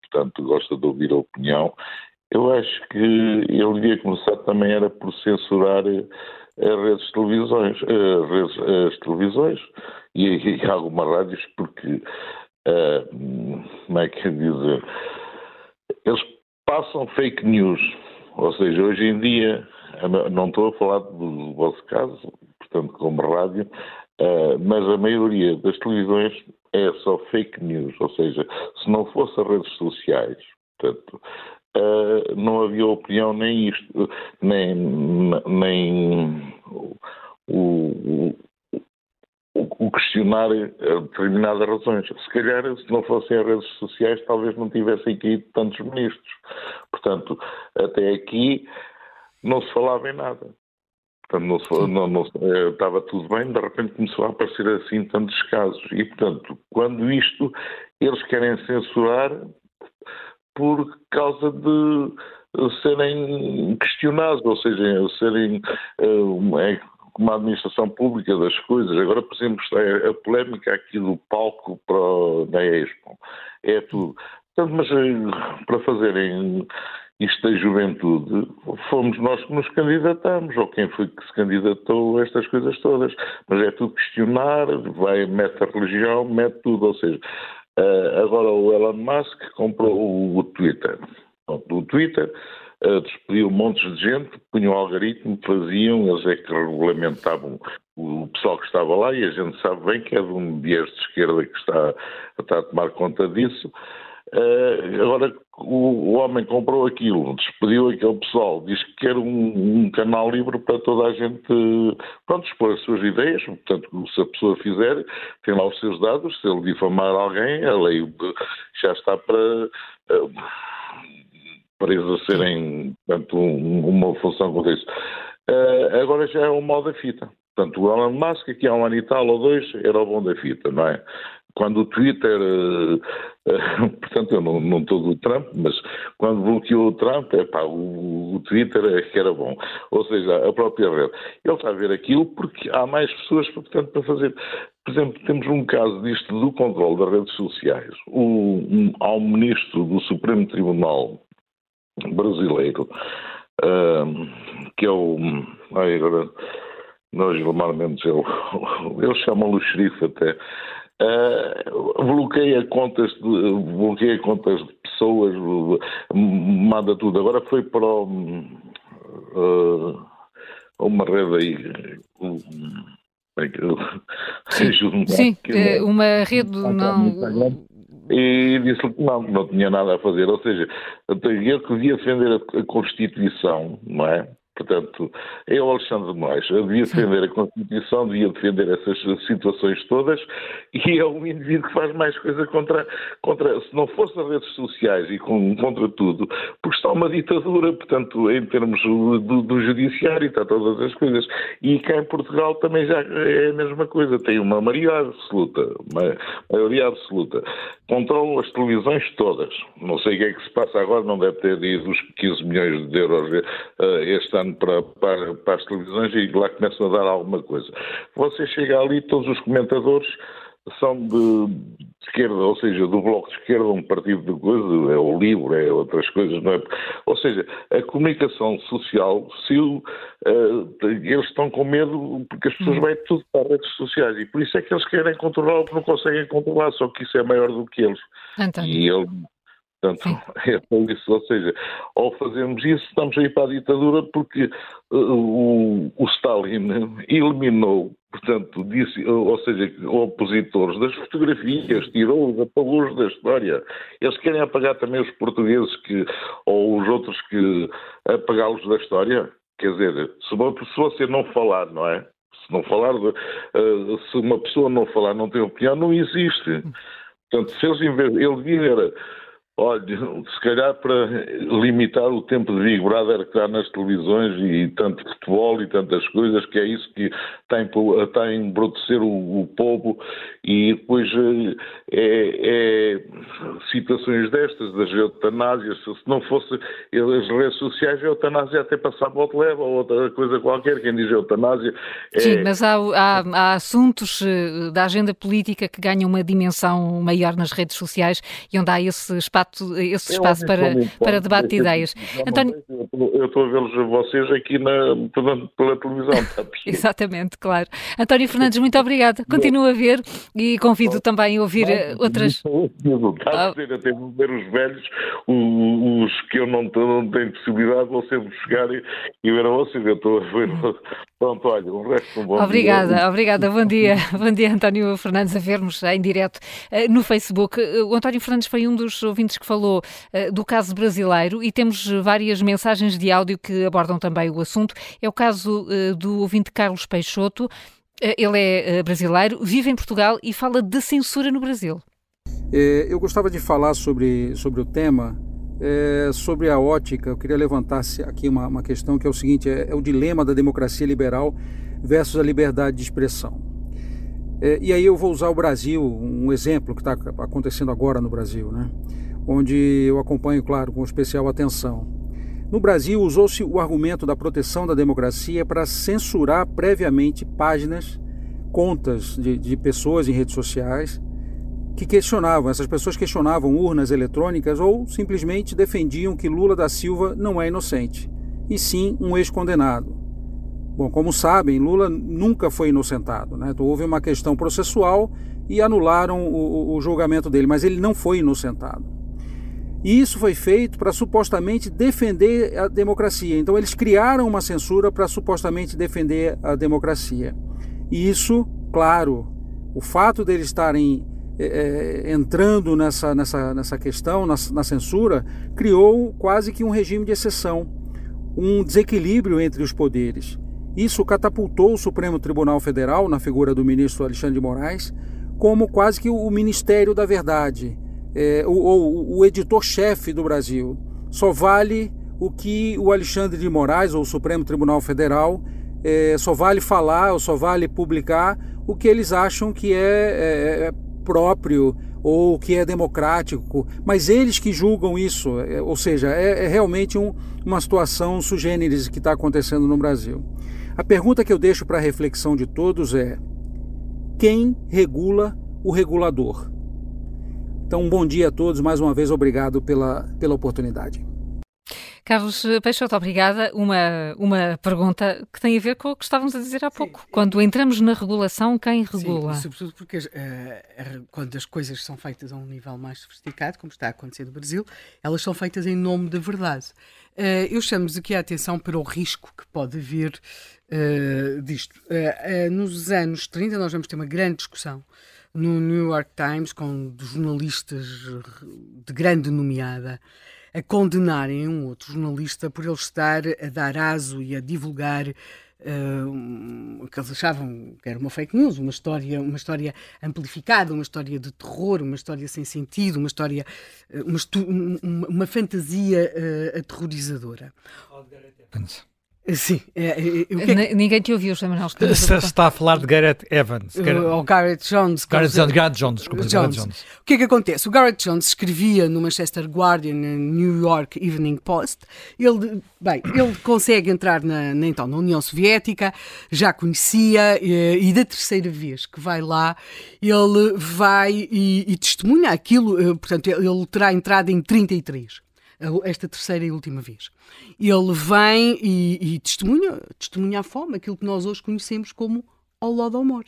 portanto, gosta de ouvir a opinião, eu acho que ele devia começar também era por censurar as redes televisões, as, redes, as televisões e, e algumas rádios, porque, uh, como é que é dizer, eles passam fake news, ou seja, hoje em dia, não estou a falar do vosso caso, portanto, como rádio, uh, mas a maioria das televisões é só fake news, ou seja, se não fosse as redes sociais, portanto, uh, não havia opinião nem isto, nem, nem o, o, o questionar determinadas razões. Se calhar, se não fossem as redes sociais, talvez não tivessem caído tantos ministros. Portanto, até aqui não se falava em nada. Portanto, não, se, não, não, eh, estava tudo bem, de repente começou a aparecer assim tantos casos. E, portanto, quando isto eles querem censurar, por causa de serem questionados, ou seja, serem uh, é, uma administração pública das coisas. Agora, por exemplo, está a polémica aqui do palco para, da Expo. É tudo. Portanto, mas eh, para fazerem isto da juventude, fomos nós que nos candidatamos, ou quem foi que se candidatou a estas coisas todas. Mas é tudo questionar, vai, mete a religião, mete tudo, ou seja, Uh, agora o Elon Musk comprou o, Twitter. O exemplo, o Twitter uh, despediu montes de gente, punham um algoritmo, faziam, eles é que regulamentavam o pessoal que estava lá e a gente sabe bem que é de um viés de esquerda que está, está a tomar conta disso. Uh, agora, o, o, homem comprou aquilo, despediu aquele pessoal, diz que quer um, um, canal livre para toda a gente, pronto, expor as suas ideias, portanto, se a pessoa fizer, tem lá os seus dados, se ele difamar alguém, a lei já está para, uh, para exercerem, portanto, um, uma função contra isso. Uh, agora já é o mal da fita. Portanto, o Elon Musk, aqui há um ano e tal ou dois, era o bom da fita, não é? Quando o Twitter, uh, uh, portanto, eu não, não estou do Trump, mas quando bloqueou o Trump, epá, o, o Twitter é que era bom. Ou seja, a própria rede. Ele está a ver aquilo porque há mais pessoas, portanto, para fazer. Por exemplo, temos um caso disto do controle das redes sociais. O, um, há um ministro do Supremo Tribunal brasileiro, uh, que é o. Ai, agora nós normalmente ele, eles chamam-lhe xerife até, uh, bloqueia contas de, bloqueia contas de pessoas, manda tudo. Agora foi para o, uh, uma rede aí. sim, sim é, uma rede não. E disse que não, não tinha nada a fazer. Ou seja, ele que devia defender a Constituição, não é? Portanto, é o Alexandre de Moraes. Devia defender a Constituição, devia defender essas situações todas e é um indivíduo que faz mais coisa contra, contra se não fosse as redes sociais e com, contra tudo, porque está uma ditadura, portanto, em termos do, do judiciário, está todas as coisas. E cá em Portugal também já é a mesma coisa, tem uma maioria absoluta, uma maioria absoluta. Controlam as televisões todas. Não sei o que é que se passa agora, não deve ter ido os 15 milhões de euros uh, este ano ano para, para, para, as televisões e lá começam a dar alguma coisa. Você chega ali, todos os comentadores são de, de esquerda, ou seja, do bloco de esquerda, um partido de coisa, é o livro, é outras coisas, não é? Ou seja, a comunicação social, se uh, eles estão com medo porque as pessoas uhum. vão tudo para as redes sociais e por isso é que eles querem controlar o que não conseguem controlar, só que isso é maior do que eles. Então. E Portanto, é isso. Ou seja, ao fazermos isso, estamos a ir para a ditadura porque uh, o, o, Stalin eliminou, portanto, disse, ou seja, opositores das fotografias, tirou-os, apagou-os da história. Eles querem apagar também os portugueses que, ou os outros que apagá-los da história. Quer dizer, se, você não falar, não é? Se não falar, uh, se uma pessoa não falar, não tem opinião, não existe. Portanto, se eles, ele devia Olha, se calhar para limitar o tempo de Big Brother que está nas televisões e tanto futebol e tantas coisas, que é isso que está a embrutecer o, o povo. E depois eh, é, é, situações destas, das eutanásias, se não fosse as redes sociais, a eutanásia até passava ao leva ou outra coisa qualquer, quem diz eutanásia... É... Sim, mas há, há, há assuntos eh, da agenda política que ganham uma dimensão maior nas redes sociais e onde há esse espaço esse espaço para, para debate de ideias. António... Eu estou a vê-los vocês aqui na, pela televisão. Exatamente, claro. António Fernandes, muito obrigada. Continuo a ver e convido também a ouvir eh, outras. Está a dizer, até ver os velhos, os que eu não, não tenho possibilidade, vou sempre chegar e, e ver a vocês. Eu estou a ver. Pronto, olha, um resto um bom Obrigada, dia. obrigada. Bom dia. Bom dia, António Fernandes, a vermos em direto eh, no Facebook. Eh, o António Fernandes foi um dos ouvintes que falou uh, do caso brasileiro e temos várias mensagens de áudio que abordam também o assunto. É o caso uh, do ouvinte Carlos Peixoto. Uh, ele é brasileiro, vive em Portugal e fala de censura no Brasil. É, eu gostava de falar sobre, sobre o tema, é, sobre a ótica. Eu queria levantar aqui uma, uma questão que é o seguinte: é, é o dilema da democracia liberal versus a liberdade de expressão. É, e aí eu vou usar o Brasil, um exemplo que está acontecendo agora no Brasil, né? Onde eu acompanho, claro, com especial atenção. No Brasil, usou-se o argumento da proteção da democracia para censurar previamente páginas, contas de, de pessoas em redes sociais que questionavam, essas pessoas questionavam urnas eletrônicas ou simplesmente defendiam que Lula da Silva não é inocente, e sim um ex-condenado. Bom, como sabem, Lula nunca foi inocentado. Né? Então, houve uma questão processual e anularam o, o julgamento dele, mas ele não foi inocentado. E isso foi feito para supostamente defender a democracia. Então eles criaram uma censura para supostamente defender a democracia. E isso, claro, o fato deles estarem é, entrando nessa, nessa, nessa questão, na, na censura, criou quase que um regime de exceção, um desequilíbrio entre os poderes. Isso catapultou o Supremo Tribunal Federal, na figura do ministro Alexandre de Moraes, como quase que o Ministério da Verdade é, o, o editor-chefe do Brasil. Só vale o que o Alexandre de Moraes, ou o Supremo Tribunal Federal, é, só vale falar ou só vale publicar o que eles acham que é, é, é próprio ou que é democrático, mas eles que julgam isso, é, ou seja, é, é realmente um, uma situação sugêneres que está acontecendo no Brasil. A pergunta que eu deixo para a reflexão de todos é: quem regula o regulador? Então, um bom dia a todos. Mais uma vez, obrigado pela, pela oportunidade. Carlos Peixoto, obrigada. Uma, uma pergunta que tem a ver com o que estávamos a dizer há pouco. Sim. Quando entramos na regulação, quem regula? Sim, sobretudo porque uh, quando as coisas são feitas a um nível mais sofisticado, como está a acontecer no Brasil, elas são feitas em nome da verdade. Uh, eu chamo-vos aqui a atenção para o risco que pode vir uh, disto. nos anos 30, nós vamos ter uma grande discussão no New York Times com jornalistas de grande nomeada a condenarem um outro jornalista por ele estar a dar aso e a divulgar uh, o que eles achavam que era uma fake news, uma história, uma história amplificada, uma história de terror, uma história sem sentido, uma história, uma, uma, uma fantasia uh, aterrorizadora. Sim. É, é, é que... Ninguém te ouviu, José Manuel. Está, está a falar de Garrett Evans. Garrett... Ou Garrett Jones. Garrett, Jones, Garrett Jones, desculpa. Jones. Jones. O que é que acontece? O Garrett Jones escrevia no Manchester Guardian, no New York Evening Post. Ele, bem, ele consegue entrar na, na, então, na União Soviética, já conhecia, e, e, da terceira vez que vai lá, ele vai e, e testemunha aquilo, eh, portanto, ele terá entrado em 33 esta terceira e última vez. Ele vem e, e testemunha, testemunha a fome, aquilo que nós hoje conhecemos como Holodomor.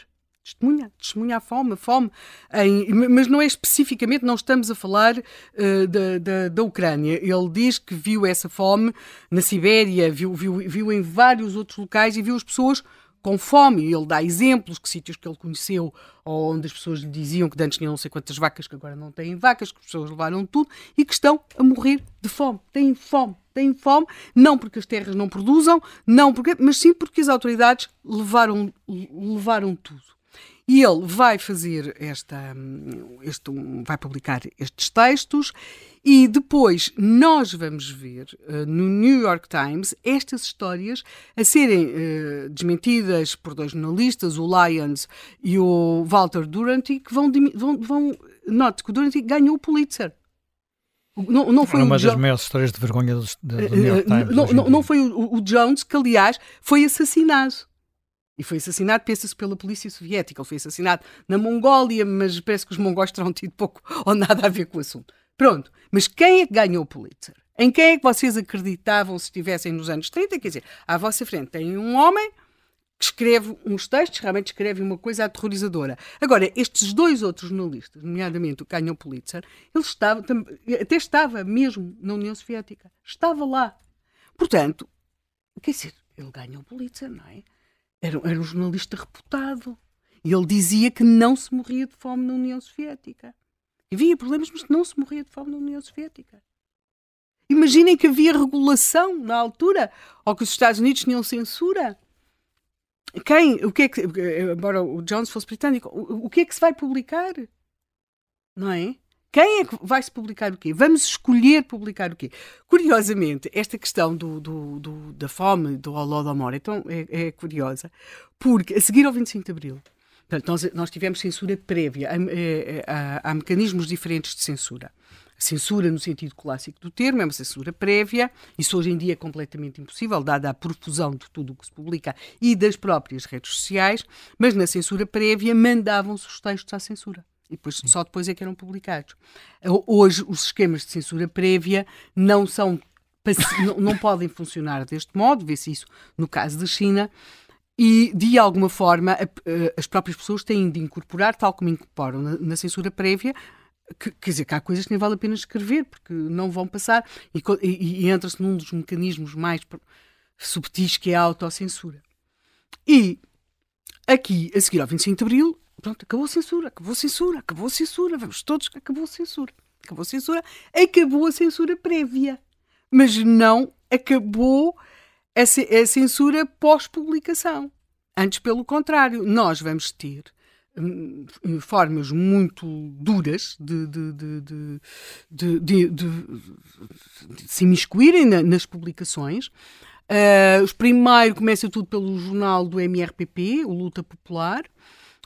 Testemunha, testemunha a fome, a fome. Em, mas não é especificamente, não estamos a falar uh, da, da, da, Ucrânia. Ele diz que viu essa fome na Sibéria, viu, viu, viu em vários outros locais e viu as pessoas com fome. Ele dá exemplos que sítios que ele conheceu, onde as pessoas lhe diziam que antes tinham não sei quantas vacas, que agora não têm vacas, que as pessoas levaram tudo e que estão a morrer de fome. Têm fome. Têm fome, não porque as terras não produzam, não porque, mas sim porque as autoridades levaram, levaram tudo. E ele vai fazer esta, este, vai publicar estes textos e depois nós vamos ver uh, no New York Times estas histórias a serem uh, desmentidas por dois jornalistas, o Lyons e o Walter Duranty, que vão, vão, vão note que o Duranty ganhou o Pulitzer. Não, não foi uma das maiores histórias de vergonha do, do New York eh, Times. Não, não, não foi o, o Jones, que aliás foi assassinado. E foi assassinado, pensa-se, pela polícia soviética. Ele foi assassinado na Mongólia, mas parece que os mongóis terão tido pouco ou nada a ver com o assunto. Pronto. Mas quem é que ganhou o Pulitzer? Em quem é que vocês acreditavam se estivessem nos anos 30? Quer dizer, à vossa frente tem um homem que escreve uns textos, realmente escreve uma coisa aterrorizadora. Agora, estes dois outros jornalistas, nomeadamente o que ganhou o Pulitzer, ele estava, até estava mesmo na União Soviética. Estava lá. Portanto, quer dizer, ele ganhou o Pulitzer, não é? Era, era um jornalista reputado. E ele dizia que não se morria de fome na União Soviética. Havia problemas, mas não se morria de fome na União Soviética. Imaginem que havia regulação na altura, ou que os Estados Unidos tinham censura. Quem, o que é que, embora o Jones fosse britânico, o, o que é que se vai publicar? Não é? Quem é que vai se publicar o quê? Vamos escolher publicar o quê? Curiosamente, esta questão do, do, do da fome, do Holodomor, então é, é curiosa, porque a seguir ao 25 de Abril, Portanto, nós, nós tivemos censura prévia. Há, eh, há, há, mecanismos diferentes de censura. Censura, no sentido clássico do termo, é uma censura prévia. Isso hoje em dia é completamente impossível, dada a profusão de tudo o que se publica e das próprias redes sociais. Mas na censura prévia mandavam-se os textos à censura. E depois, só depois é que eram publicados. Hoje, os esquemas de censura prévia não são não, não podem funcionar deste modo, vê-se isso no caso da China, e, de alguma forma, a, a, as próprias pessoas têm de incorporar, tal como incorporam na, na, censura prévia, que, quer dizer, que há coisas que nem vale a pena escrever, porque não vão passar, e, e, e entra-se num dos mecanismos mais subtis que é a autocensura. E aqui, a seguir ao 25 de Abril, pronto, acabou a censura, acabou a censura, acabou a censura, vamos todos, acabou a censura. Acabou a censura, acabou a censura prévia, mas não acabou a, a censura pós-publicação. Antes, pelo contrário, nós vamos ter hum, formas muito duras de, de, de, de, se imiscuírem nas publicações. Uh, os primeiro começa tudo pelo jornal do MRPP, o Luta Popular.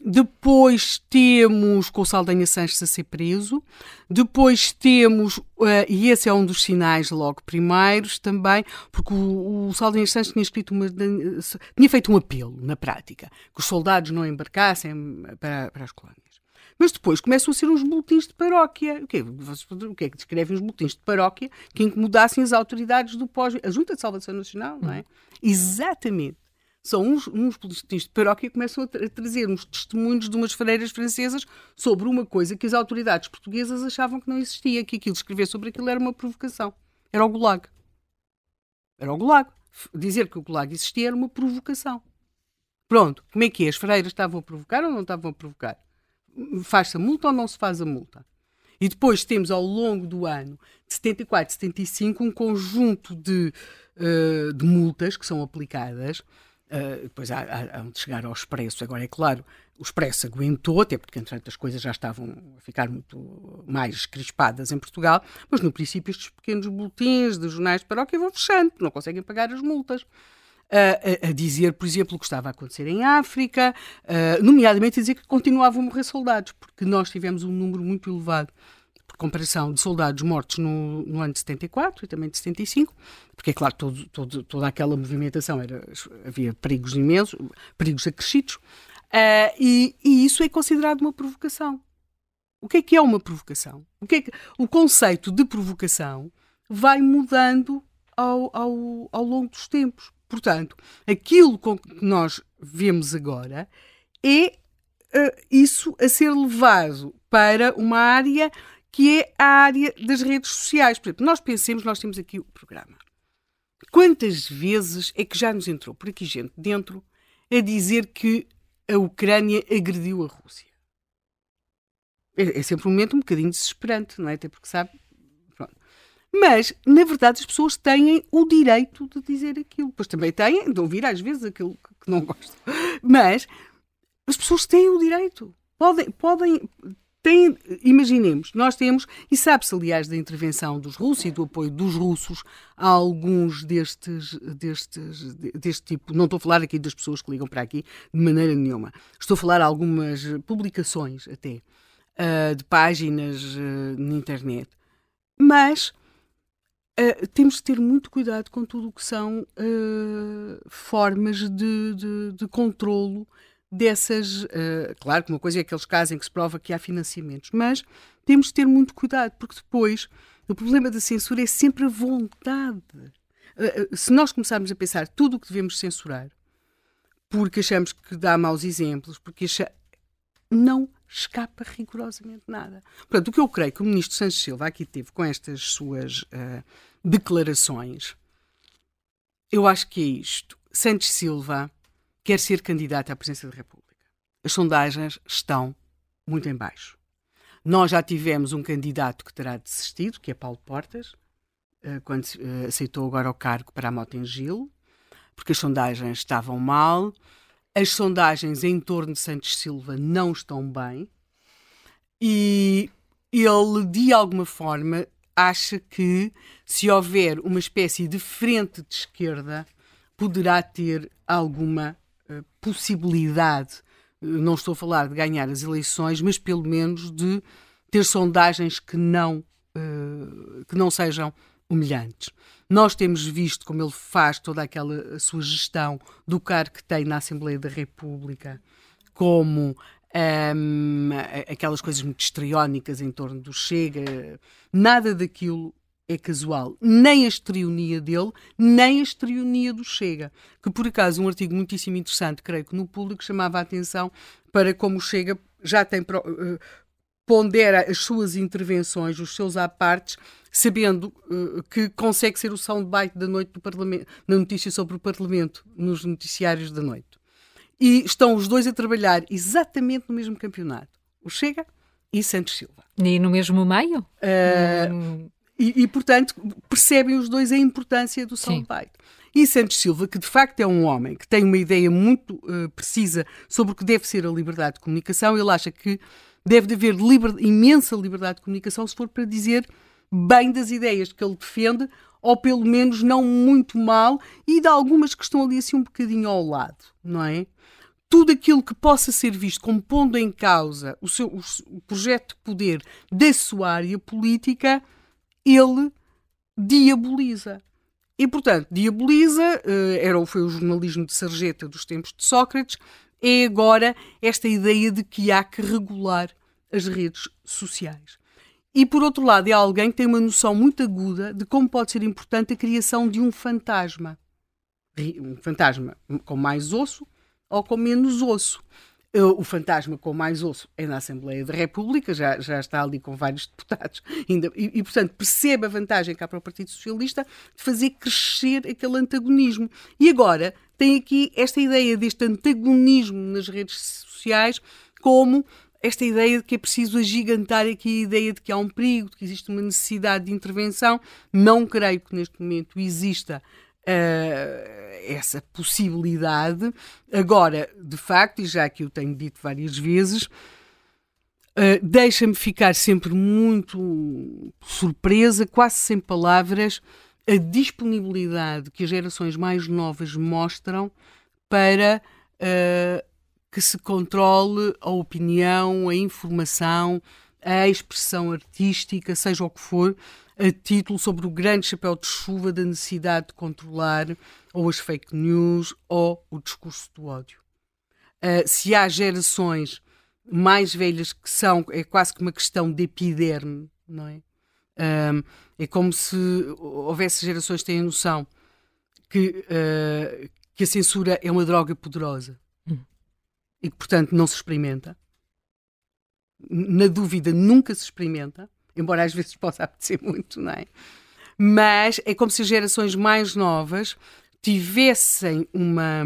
Depois temos com o Saldanha Sanches a ser preso. Depois temos, uh, e esse é um dos sinais logo primeiros também, porque o, o Saldanha Sanches tinha escrito uma, tinha feito um apelo na prática, que os soldados não embarcassem para, para as colónias. Mas depois começam a ser uns boletins de paróquia. O quê? O que é que descrevem os boletins de paróquia que incomodassem as autoridades do pós... A Junta de Salvação Nacional, não é? Uhum. Exatamente. São uns, uns boletins de paróquia começam a, tra a trazer uns testemunhos de umas freiras francesas sobre uma coisa que as autoridades portuguesas achavam que não existia, que aquilo escrever sobre aquilo era uma provocação. Era o Gulag. Era o Gulag. Dizer que o Gulag existia era uma provocação. Pronto, como é que é? As freiras estavam a provocar ou não estavam a provocar? faz-se a multa ou não se faz a multa. E depois temos ao longo do ano de 74 e 75 um conjunto de, uh, de multas que são aplicadas. Uh, depois há, há, há, de chegar ao expresso. Agora, é claro, o expresso aguentou, até porque, entretanto, as coisas já estavam a ficar muito mais crispadas em Portugal, mas no princípio estes pequenos boletins de jornais de paróquia vão fechando, não conseguem pagar as multas a, a, dizer, por exemplo, o que estava a acontecer em África, uh, nomeadamente a dizer que continuavam a morrer soldados, porque nós tivemos um número muito elevado por comparação de soldados mortos no, no, ano de 74 e também de 75, porque é claro, todo, todo, toda aquela movimentação era, havia perigos imensos, perigos acrescidos, uh, e, e, isso é considerado uma provocação. O que é que é uma provocação? O, que é que, o conceito de provocação vai mudando ao, ao, ao longo dos tempos. Portanto, aquilo que nós vemos agora é uh, isso a ser levado para uma área que é a área das redes sociais. Por exemplo, nós pensemos, nós temos aqui o programa. Quantas vezes é que já nos entrou por aqui gente dentro a dizer que a Ucrânia agrediu a Rússia? É, é sempre um momento um bocadinho desesperante, não é? Até porque sabe, mas, na verdade, as pessoas têm o direito de dizer aquilo. Pois também têm de ouvir, às vezes, aquilo que não gostam. Mas as pessoas têm o direito. Podem, podem têm, imaginemos, nós temos, e sabe-se, aliás, da intervenção dos russos e do apoio dos russos a alguns destes, destes, deste tipo. Não estou a falar aqui das pessoas que ligam para aqui de maneira nenhuma. Estou a falar algumas publicações, até, uh, de páginas uh, na internet. Mas Uh, temos de ter muito cuidado com tudo o que são formas de, de, de controlo dessas. Uh, claro que uma coisa é aqueles casos em que se prova que há financiamentos, mas temos de ter muito cuidado, porque depois o problema da censura é sempre a vontade. se nós começarmos a pensar tudo o que devemos censurar, porque achamos que dá maus exemplos, porque não escapa rigorosamente nada. Portanto, o que eu creio que o ministro Santos Silva aqui teve com estas suas uh, declarações, eu acho que é isto. Santos Silva quer ser candidato à presidência da República. As sondagens estão muito em baixo. Nós já tivemos um candidato que terá desistido, que é Paulo Portas, uh, quando uh, aceitou agora o cargo para a Motengil, porque as sondagens estavam mal as sondagens em torno de Santos Silva não estão bem e ele, de alguma forma, acha que se houver uma espécie de frente de esquerda, poderá ter alguma possibilidade, uh, não estou a falar de ganhar as eleições, mas pelo menos de ter sondagens que não, uh, que não sejam humilhantes. Nós temos visto como ele faz toda aquela sua gestão do cargo que tem na Assembleia da República, como um, aquelas coisas muito histriónicas em torno do Chega. Nada daquilo é casual. Nem a estrionia dele, nem a estrionia do Chega. Que, por acaso, um artigo muitíssimo interessante, creio que no público, chamava a atenção para como o Chega já tem. Uh, pondera as suas intervenções, os seus apartes, sabendo uh, que consegue ser o soundbite da noite do Parlamento, na notícia sobre o Parlamento, nos noticiários da noite. E estão os dois a trabalhar exatamente no mesmo campeonato. O Chega e Santos Silva. E no mesmo meio? Uh, hum. E, e, portanto, percebem os dois a importância do soundbite. E Santos Silva, que de facto é um homem que tem uma ideia muito uh, precisa sobre o que deve ser a liberdade de comunicação, ele acha que deve haver liber, imensa liberdade de comunicação se for para dizer bem das ideias que ele defende, ou pelo menos não muito mal, e de algumas que estão ali assim um bocadinho ao lado, não é? Tudo aquilo que possa ser visto como pondo em causa o, seu, o projeto de poder da sua área política, ele diaboliza. E, portanto, diaboliza, eh, era, foi o jornalismo de sarjeta dos tempos de Sócrates, é agora esta ideia de que há que regular as redes sociais. E, por outro lado, é alguém que tem uma noção muito aguda de como pode ser importante a criação de um fantasma. Um fantasma com mais osso ou com menos osso. Eh, o fantasma com mais osso é na Assembleia da República, já, já está ali com vários deputados, ainda, e, e, portanto percebe a vantagem que há para o Partido Socialista de fazer crescer aquele antagonismo. E agora tem aqui esta ideia deste antagonismo nas redes sociais como esta ideia de que é preciso agigantar aqui a ideia de que há um perigo, de que existe uma necessidade de intervenção. Não creio que neste momento exista essa possibilidade. Agora, de facto, e já que eu tenho dito várias vezes, uh, deixa-me ficar sempre muito surpresa, quase sem palavras, a disponibilidade que as gerações mais novas mostram para uh, que se controle a opinião, a informação, a expressão artística, seja o que for, a título sobre o grande chapéu de chuva da necessidade de controlar ou as fake news ou o discurso do ódio. Uh, se há gerações mais velhas que são, é quase que uma questão de epiderme, não é? Uh, é como se houvesse gerações que têm a noção que, uh, que a censura é uma droga poderosa e que, portanto, não se experimenta. Na dúvida, nunca se experimenta, embora às vezes possa apetecer muito, não é? Mas é como se as gerações mais novas tivessem uma,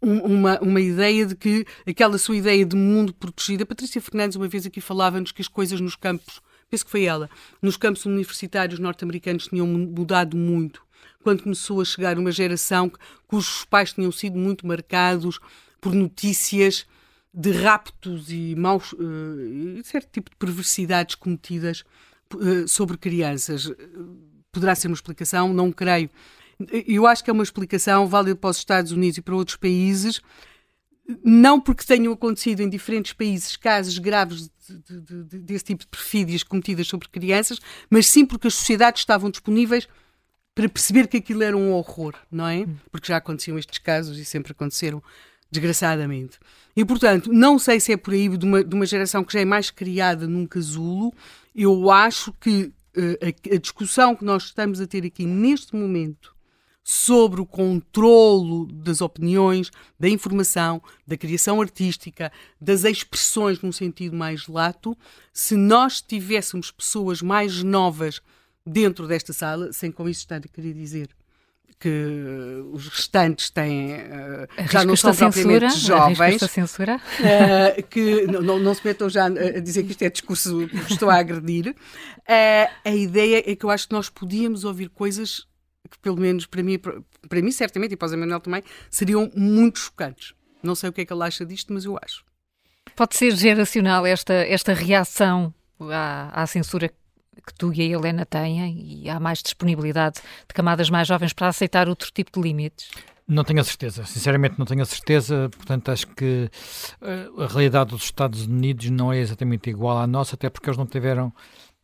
uma, uma ideia de que aquela sua ideia de mundo protegido. A Patrícia Fernandes, uma vez aqui, falava-nos que as coisas nos campos, penso que foi ela, nos campos universitários norte-americanos tinham mudado muito. Quando começou a chegar uma geração cujos pais tinham sido muito marcados por notícias de raptos e maus, uh, certo tipo de perversidades cometidas uh, sobre crianças. Poderá ser uma explicação? Não creio. Eu acho que é uma explicação válida para os Estados Unidos e para outros países, não porque tenham acontecido em diferentes países casos graves de, de, de, desse tipo de perfídias cometidas sobre crianças, mas sim porque as sociedades estavam disponíveis para perceber que aquilo era um horror, não é? Porque já aconteciam estes casos e sempre aconteceram desgraçadamente. E, portanto, não sei se é por aí de uma, de uma geração que já é mais criada num casulo. Eu acho que uh, a, a, discussão que nós estamos a ter aqui neste momento sobre o controlo das opiniões, da informação, da criação artística, das expressões num sentido mais lato, se nós tivéssemos pessoas mais novas dentro desta sala, sem com isso estar a querer dizer que os restantes têm uh, já não são propriamente jovens a censura? Uh, que não, não, se metam já a dizer que isto é discurso que estou a agredir. Uh, a ideia é que eu acho que nós podíamos ouvir coisas que pelo menos para mim para mim certamente e para o Zé Manuel também seriam muito chocantes. Não sei o que é que ele acha disto mas eu acho. Pode ser geracional esta esta reação à, à censura que tu e a Helena têm e há mais disponibilidade de camadas mais jovens para aceitar outro tipo de limites? Não tenho a certeza, sinceramente não tenho a certeza, portanto acho que uh, a realidade dos Estados Unidos não é exatamente igual à nossa, até porque eles não tiveram,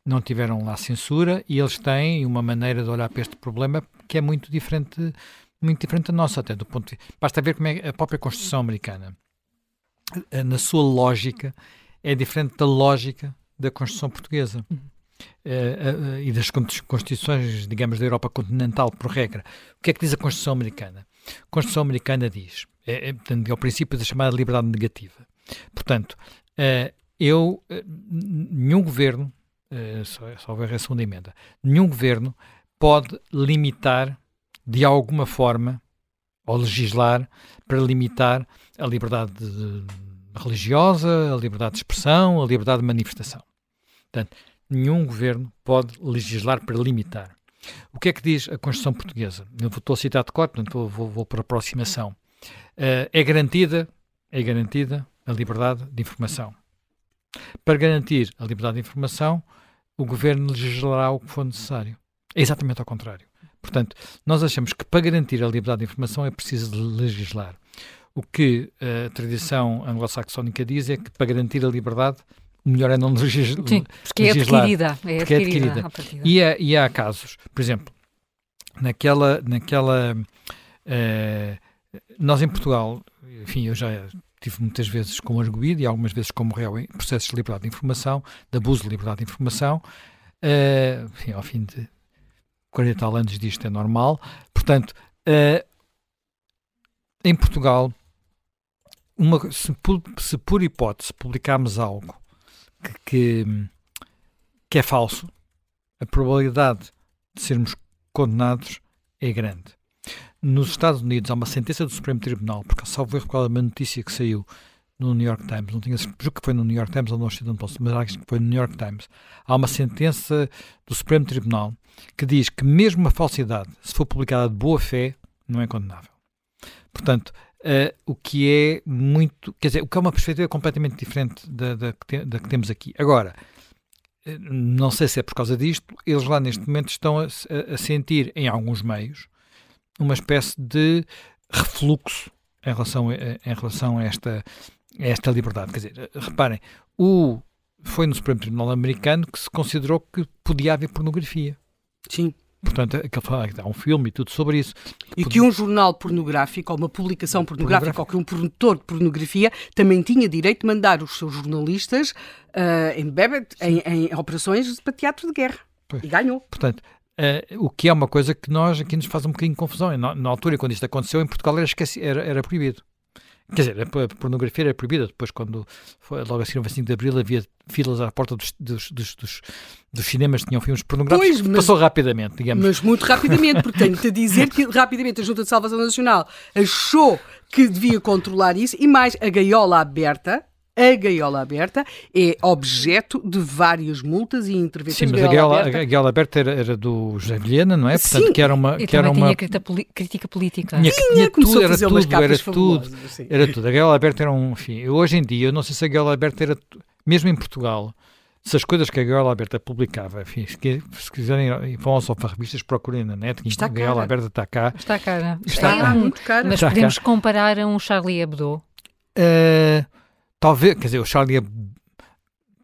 não tiveram lá censura e eles têm uma maneira de olhar para este problema que é muito diferente, muito diferente da nossa, até do ponto de Basta ver como é a própria Constituição americana, eh, na sua lógica, é diferente da lógica da Constituição portuguesa. Uhum. Uh, uh, e das constituições, digamos, da Europa continental, por regra. O que é que diz a Constituição Americana? A Constituição Americana diz, é, é, é o princípio da chamada liberdade negativa. Portanto, eu, eh, nenhum governo, só, só houver a segunda emenda, nenhum governo pode limitar de alguma forma ou legislar para limitar a liberdade de, religiosa, a liberdade de expressão, a liberdade de manifestação. Portanto, nenhum governo pode legislar para limitar. O que é que diz a Constituição Portuguesa? Eu estou a citar de cor, portanto vou, vou para a aproximação. Uh, é garantida, é garantida a liberdade de informação. Para garantir a liberdade de informação, o governo legislará o que for necessário. É exatamente ao contrário. Portanto, nós achamos que para garantir a liberdade de informação é preciso legislar. O que a tradição anglo-saxónica diz é que para garantir a liberdade o melhor é não legislar. Sim, porque é adquirida. É porque adquirida. é adquirida. E, há, e há casos, por exemplo, naquela. naquela uh, nós em Portugal, enfim, eu já tive muitas vezes como arguído e algumas vezes como réu em processos de liberdade de informação, de abuso de liberdade de informação. Uh, enfim, ao fim de 40 tal anos disto é normal. Portanto, uh, em Portugal, uma, se, por, se por hipótese publicarmos algo que, que, é falso, a probabilidade de sermos condenados é grande. Nos Estados Unidos há uma sentença do Supremo Tribunal, porque salvo erro qual é uma notícia que saiu no New York Times, não tinha certeza que foi no New York Times ou no Washington Post, mas acho que foi no New York Times. Há uma sentença do Supremo Tribunal que diz que mesmo uma falsidade, se for publicada de boa fé, não é condenável. Portanto, uh, o que é muito, quer dizer, o que é uma perspectiva completamente diferente da, da, que, te, da que temos aqui. Agora, eh, não sei se é por causa disto, eles lá neste momento estão a, a sentir, em alguns meios, uma espécie de refluxo em relação a, em relação a esta, a esta liberdade. Quer dizer, reparem, o, foi no Supremo Tribunal Americano que se considerou que podia haver pornografia. Sim. Portanto, há um filme e tudo sobre isso. E que um jornal pornográfico, ou uma publicação pornográfica, ou que um produtor de pornografia também tinha direito de mandar os seus jornalistas uh, em, bebê, em, em, operações para teatro de guerra. Pois. E ganhou. Portanto, Uh, o que é uma coisa que nós aqui nos faz um bocadinho de confusão. Na, na altura, quando isto aconteceu, em Portugal era, esqueci, era, era proibido. Quer dizer, a pornografia era proibida. Depois, quando foi, logo assim, no 25 de Abril, havia filas à porta dos, dos, dos, dos, dos cinemas que tinham filmes pornográficos. Pois, mas, Passou rapidamente, digamos. Mas muito rapidamente, porque tenho-te a dizer que rapidamente a Junta de Salvação Nacional achou que devia controlar isso e mais a gaiola aberta a gaiola aberta é objeto de várias multas e intervenções. Sim, mas a gaiola, aberta... a gaiola aberta era, era, do José Vilhena, não é? Portanto, Sim. que era uma. Que era uma... tinha crítica política. Tinha, tinha, tudo, era tudo, era tudo, era tudo. A gaiola aberta era um. Enfim, hoje em dia, eu não sei se a gaiola aberta era. Mesmo em Portugal, se as coisas que a Gaiola Aberta publicava, enfim, se, se quiserem, vão só para revistas, procurem na net, está a Gaiola Aberta está cá. Está cara. Está, está muito cara. Mas está podemos cá. comparar a um Charlie Hebdo? Uh, Talvez, quer dizer, o Charlie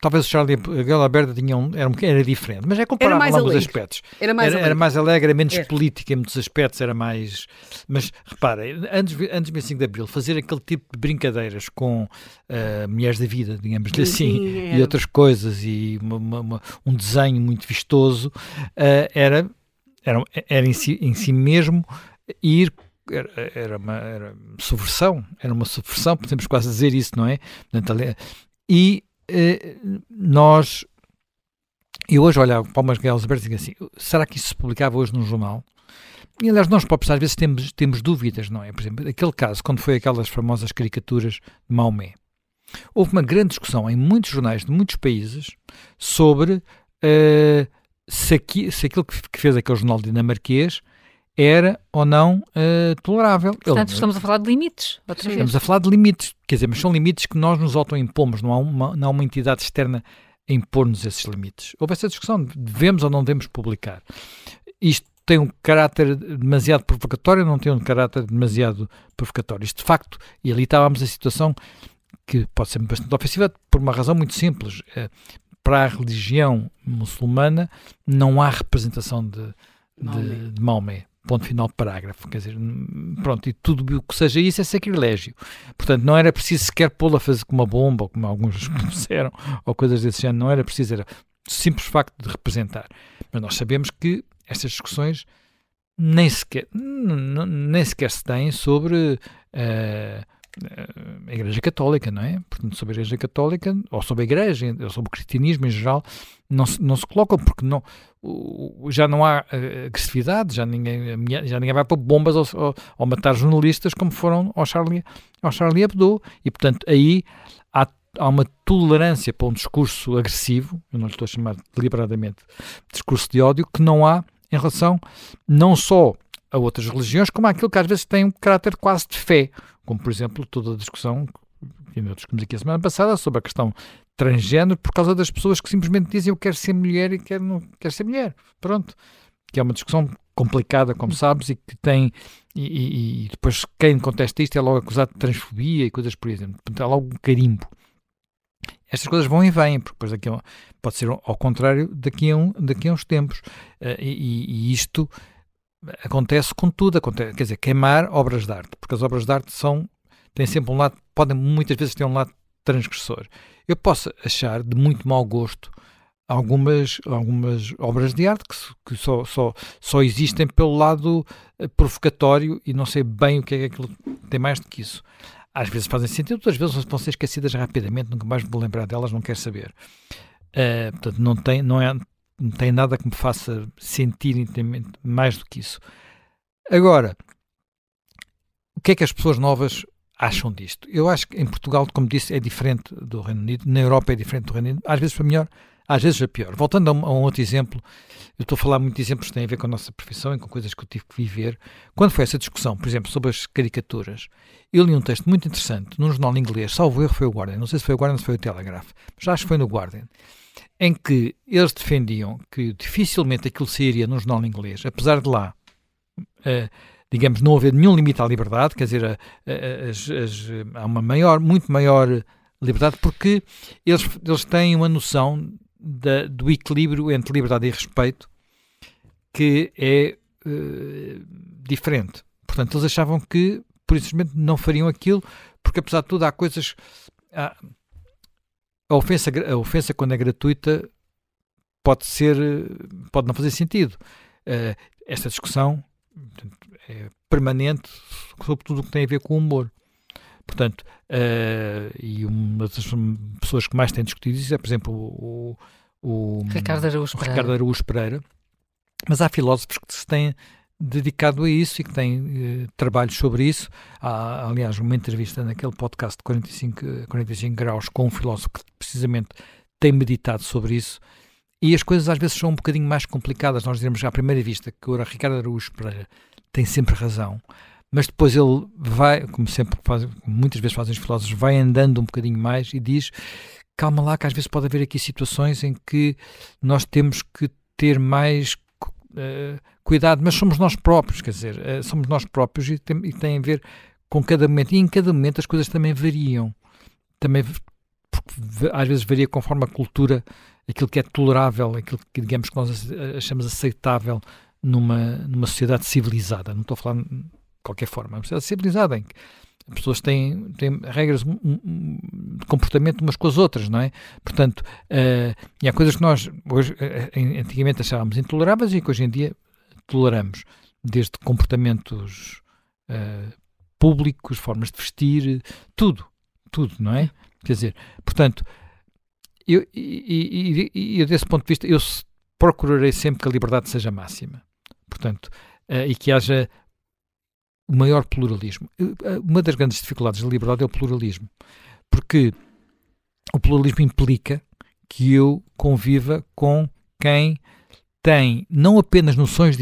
talvez o Charlie a Aberta tinha um, era, era diferente, mas é comparável em alguns aspectos. Era mais era, alegre, era mais alegre era menos era. política em muitos aspectos, era mais. Mas repara, antes, antes do 25 de Abril, fazer aquele tipo de brincadeiras com uh, mulheres da vida, digamos assim, e outras coisas, e uma, uma, uma, um desenho muito vistoso, uh, era, era, era em, si, em si mesmo ir era, era uma era subversão, era uma subversão, podemos quase dizer isso, não é? E eh, nós, eu hoje olhava para umas galas abertas e digo assim, será que isso se publicava hoje num jornal? E aliás, nós próprios às vezes temos, temos dúvidas, não é? Por exemplo, aquele caso, quando foi aquelas famosas caricaturas de Maomé, houve uma grande discussão em muitos jornais de muitos países sobre uh, se, aqui, se aquilo que fez aquele jornal dinamarquês era ou não uh, tolerável. Portanto, Ele, estamos a falar de limites. Estamos a falar de limites, quer dizer, mas são limites que nós nos autoimpomos, não há uma, não há uma entidade externa a impor-nos esses limites. Houve essa discussão, devemos ou não devemos publicar. Isto tem um caráter demasiado provocatório ou não tem um caráter demasiado provocatório? Isto de facto, e ali estávamos a situação que pode ser bastante ofensiva por uma razão muito simples. Eh, para a religião muçulmana não há representação de, de, de Maomé ponto final parágrafo. Quer dizer, pronto, e tudo o que seja isso é sacrilégio. Portanto, não era preciso sequer pô-la a fazer com uma bomba, ou como alguns disseram, ou coisas desse género. Não era preciso, era o simples facto de representar. Mas nós sabemos que estas discussões nem sequer, nem sequer se têm sobre uh, a Igreja Católica, não é? Portanto, sobre a Igreja Católica, ou sobre a Igreja, ou sobre o cristianismo em geral, não se, não se colocam, porque não, já não há uh, agressividade, já ninguém, já ninguém vai para bombas ou, ou, ou, matar jornalistas como foram ao Charlie, ao Charlie Hebdo. E, portanto, aí há, há uma tolerância para um discurso agressivo, eu não lhe estou a chamar deliberadamente discurso de ódio, que não há em relação não só a outras religiões, como aquilo que às vezes tem um caráter quase de fé, como por exemplo toda a discussão que nós discutimos aqui a semana passada sobre a questão transgênero por causa das pessoas que simplesmente dizem eu quero ser mulher e quero, não quero ser mulher. Pronto. Que é uma discussão complicada, como sabes, e que tem. E, e, e depois quem contesta isto é logo acusado de transfobia e coisas por exemplo. Portanto, há logo um carimbo. Estas coisas vão e vêm, porque depois daqui a, pode ser ao contrário daqui a, um, daqui a uns tempos. Uh, e, e, isto acontece com tudo, acontece, quer dizer, queimar obras de arte, porque as obras de arte são, têm sempre um lado, podem muitas vezes ter um lado transgressor. Eu posso achar de muito mau gosto algumas, algumas obras de arte que, que só, só, só existem pelo lado eh, provocatório e não sei bem o que é que tem mais do que isso. Às vezes fazem sentido, outras vezes vão ser esquecidas rapidamente, nunca mais vou lembrar delas, não quero saber. Uh, portanto, não tem, não é não tem nada que me faça sentir intimamente mais do que isso. Agora, o que é que as pessoas novas acham disto? Eu acho que em Portugal, como disse, é diferente do Reino Unido, na Europa é diferente do Reino Unido, às vezes para melhor, às vezes para pior. Voltando a um, a um outro exemplo, eu estou a falar muito de exemplos que têm a ver com a nossa profissão e com coisas que eu tive que viver. Quando foi essa discussão, por exemplo, sobre as caricaturas, eu li um texto muito interessante num jornal inglês, salvo erro foi o Guardian, não sei se foi o Guardian ou se foi o Telegraph, mas acho que foi no Guardian, em que eles defendiam que dificilmente aquilo sairia no jornal inglês, apesar de lá, uh, digamos, não haver nenhum limite à liberdade, quer dizer, as, as, há uma maior, muito maior liberdade, porque eles, eles têm uma noção da, do equilíbrio entre liberdade e respeito que é uh, diferente. Portanto, eles achavam que, por não fariam aquilo, porque apesar de tudo há coisas. Há, a ofensa, a ofensa quando é gratuita pode ser, pode não fazer sentido. Uh, esta discussão é permanente sobre tudo o que tem a ver com o humor. Portanto, uh, e uma das pessoas que mais tem discutido isso é, por exemplo, o, o, Ricardo, Araújo o Ricardo Araújo Pereira. Mas há filósofos que se têm dedicado a isso e que tem uh, trabalhos sobre isso. Há, aliás, uma entrevista naquele podcast de 45, 45 graus com um filósofo que precisamente tem meditado sobre isso. E as coisas às vezes são um bocadinho mais complicadas. Nós dizemos à primeira vista que o Ricardo Araújo Pereira tem sempre razão, mas depois ele vai, como sempre faz, muitas vezes fazem os filósofos, vai andando um bocadinho mais e diz calma lá que às vezes pode haver aqui situações em que nós temos que ter mais uh, cuidado, mas somos nós próprios, quer dizer, uh, somos nós próprios e tem, e tem a ver com cada momento. E em cada momento as coisas também variam. Também, porque às vezes varia conforme a cultura, aquilo que é tolerável, aquilo que, digamos, que nós achamos aceitável numa, numa sociedade civilizada. Não estou a falar de qualquer forma, é uma sociedade civilizada em que as pessoas têm, têm regras de comportamento umas com as outras, não é? Portanto, uh, e há coisas que nós hoje, uh, antigamente achávamos intoleráveis e que hoje em dia toleramos, desde comportamentos uh, públicos, formas de vestir, tudo, tudo, não é? Quer dizer, portanto, eu, e, e, e desse ponto de vista, eu procurarei sempre que a liberdade seja máxima. Portanto, uh, e que haja o maior pluralismo. Uma das grandes dificuldades da liberdade é o pluralismo, porque o pluralismo implica que eu conviva com quem tem não apenas noções,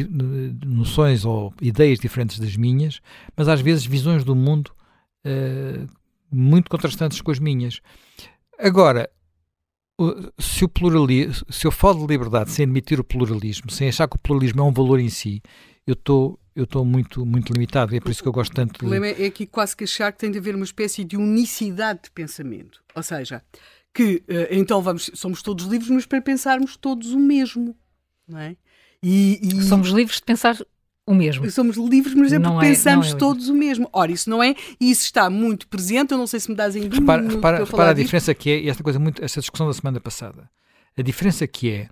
noções ou ideias diferentes das minhas, mas às vezes visões do mundo uh, muito contrastantes com as minhas. Agora, se, o pluralismo, se eu falo de liberdade sem admitir o pluralismo, sem achar que o pluralismo é um valor em si, eu estou eu estou muito, muito limitado e é por isso que eu gosto tanto O problema de... é aqui quase que achar que tem de haver uma espécie de unicidade de pensamento. Ou seja, que uh, então vamos, somos todos livres, mas para pensarmos todos o mesmo não é? E, e... Somos livres de pensar o mesmo. Somos livres, mas é porque é, pensamos é todos o mesmo. Ora, isso não é, e isso está muito presente, eu não sei se me dás ainda repara, um repara, repara a diferença que é, e esta coisa muito, esta discussão da semana passada, a diferença que é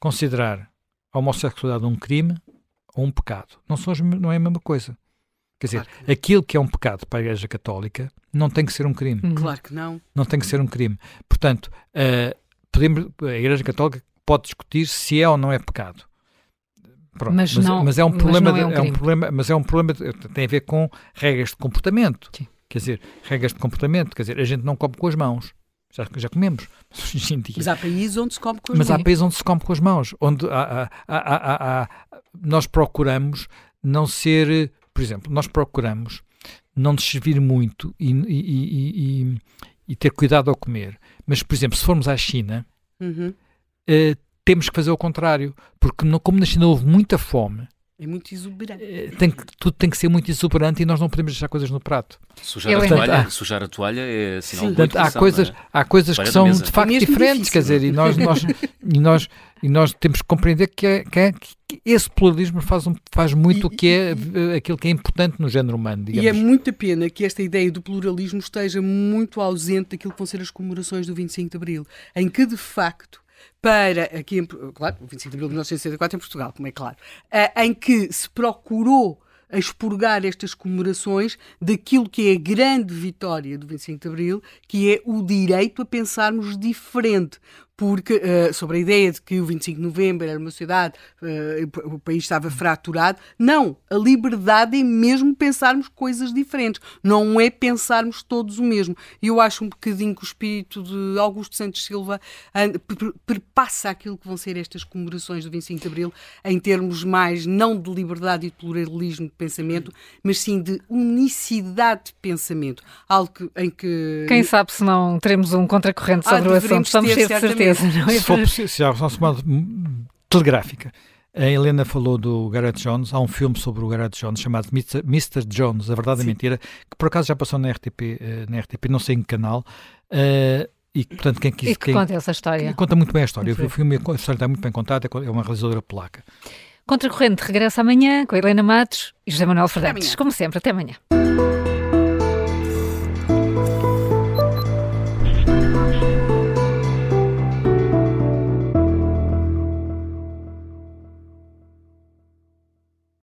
considerar a homossexualidade um crime ou um pecado. Não, são, não é a mesma coisa. Quer dizer, claro. aquilo que é um pecado para a Igreja Católica não tem que ser um crime. Uhum. Claro que não. Não tem que ser um crime. Portanto, uh, podemos, a Igreja Católica pode discutir se é ou não é pecado. Pronto, mas, mas, não, mas é um problema, é um, é um, problema, mas é um problema tem a ver com regras de comportamento. Sim. Quer dizer, regras de comportamento, quer dizer, a gente não come com as mãos. Já, já comemos. Mas há países onde se come com as mas mãos. Mas há países onde se come com as mãos. Onde há, há, há, nós procuramos não ser. Por exemplo, nós procuramos não nos servir muito e, e, e, e, ter cuidado ao comer. Mas, por exemplo, se formos à China, uhum. Uh, temos que fazer o contrário. Porque, no, como na China houve muita fome, é muito exuberante. Uh, tem que, tudo tem que ser muito exuberante e nós não podemos deixar coisas no prato. Sujar, a toalha, há, sujar a toalha é sinal sim, de há coisas, é? há coisas que são de facto diferentes, difícil, quer dizer, e nós, nós, e, nós, e nós temos que compreender que, é, que, é, que esse pluralismo faz, um, faz muito o que é eh, aquilo que é importante no género humano. Digamos. E é muita pena que esta ideia do pluralismo esteja muito ausente daquilo que vão ser as comemorações do 25 de Abril, em que de facto para aqui, em, claro, o 25 de abril de 1964 em Portugal, como é claro, uh, em que se procurou expurgar estas comemorações daquilo que é a grande vitória do 25 de Abril, que é o direito a pensarmos diferente porque uh, sobre a ideia de que o 25 de novembro era uma sociedade, uh, o país estava fraturado. Não, a liberdade é mesmo pensarmos coisas diferentes, não é pensarmos todos o mesmo. E eu acho um bocadinho que o espírito de Augusto Santos Silva perpassa aquilo que vão ser estas comemorações do 25 de Abril em termos mais não de liberdade e de pluralismo de pensamento, mas sim de unicidade de pensamento. Algo que, em que. Quem sabe se não teremos um contracorrente sobre ah, o assunto, vamos ter certeza certeza, não é? Se for preciso, se há uma telegráfica. A Helena falou do Garrett Jones. Há um filme sobre o Garrett Jones chamado Mr. Jones, A Verdade e Mentira, que por acaso já passou na RTP, eh, na RTP não sei em que canal. Uh, e, portanto, quem quis, e que quem, conta essa história. Conta muito bem a história. O filme, a história está muito bem contada, é uma realizadora polaca. Contracorrente regressa amanhã com a Helena Matos e José Manuel Fernandes. Como sempre, até amanhã.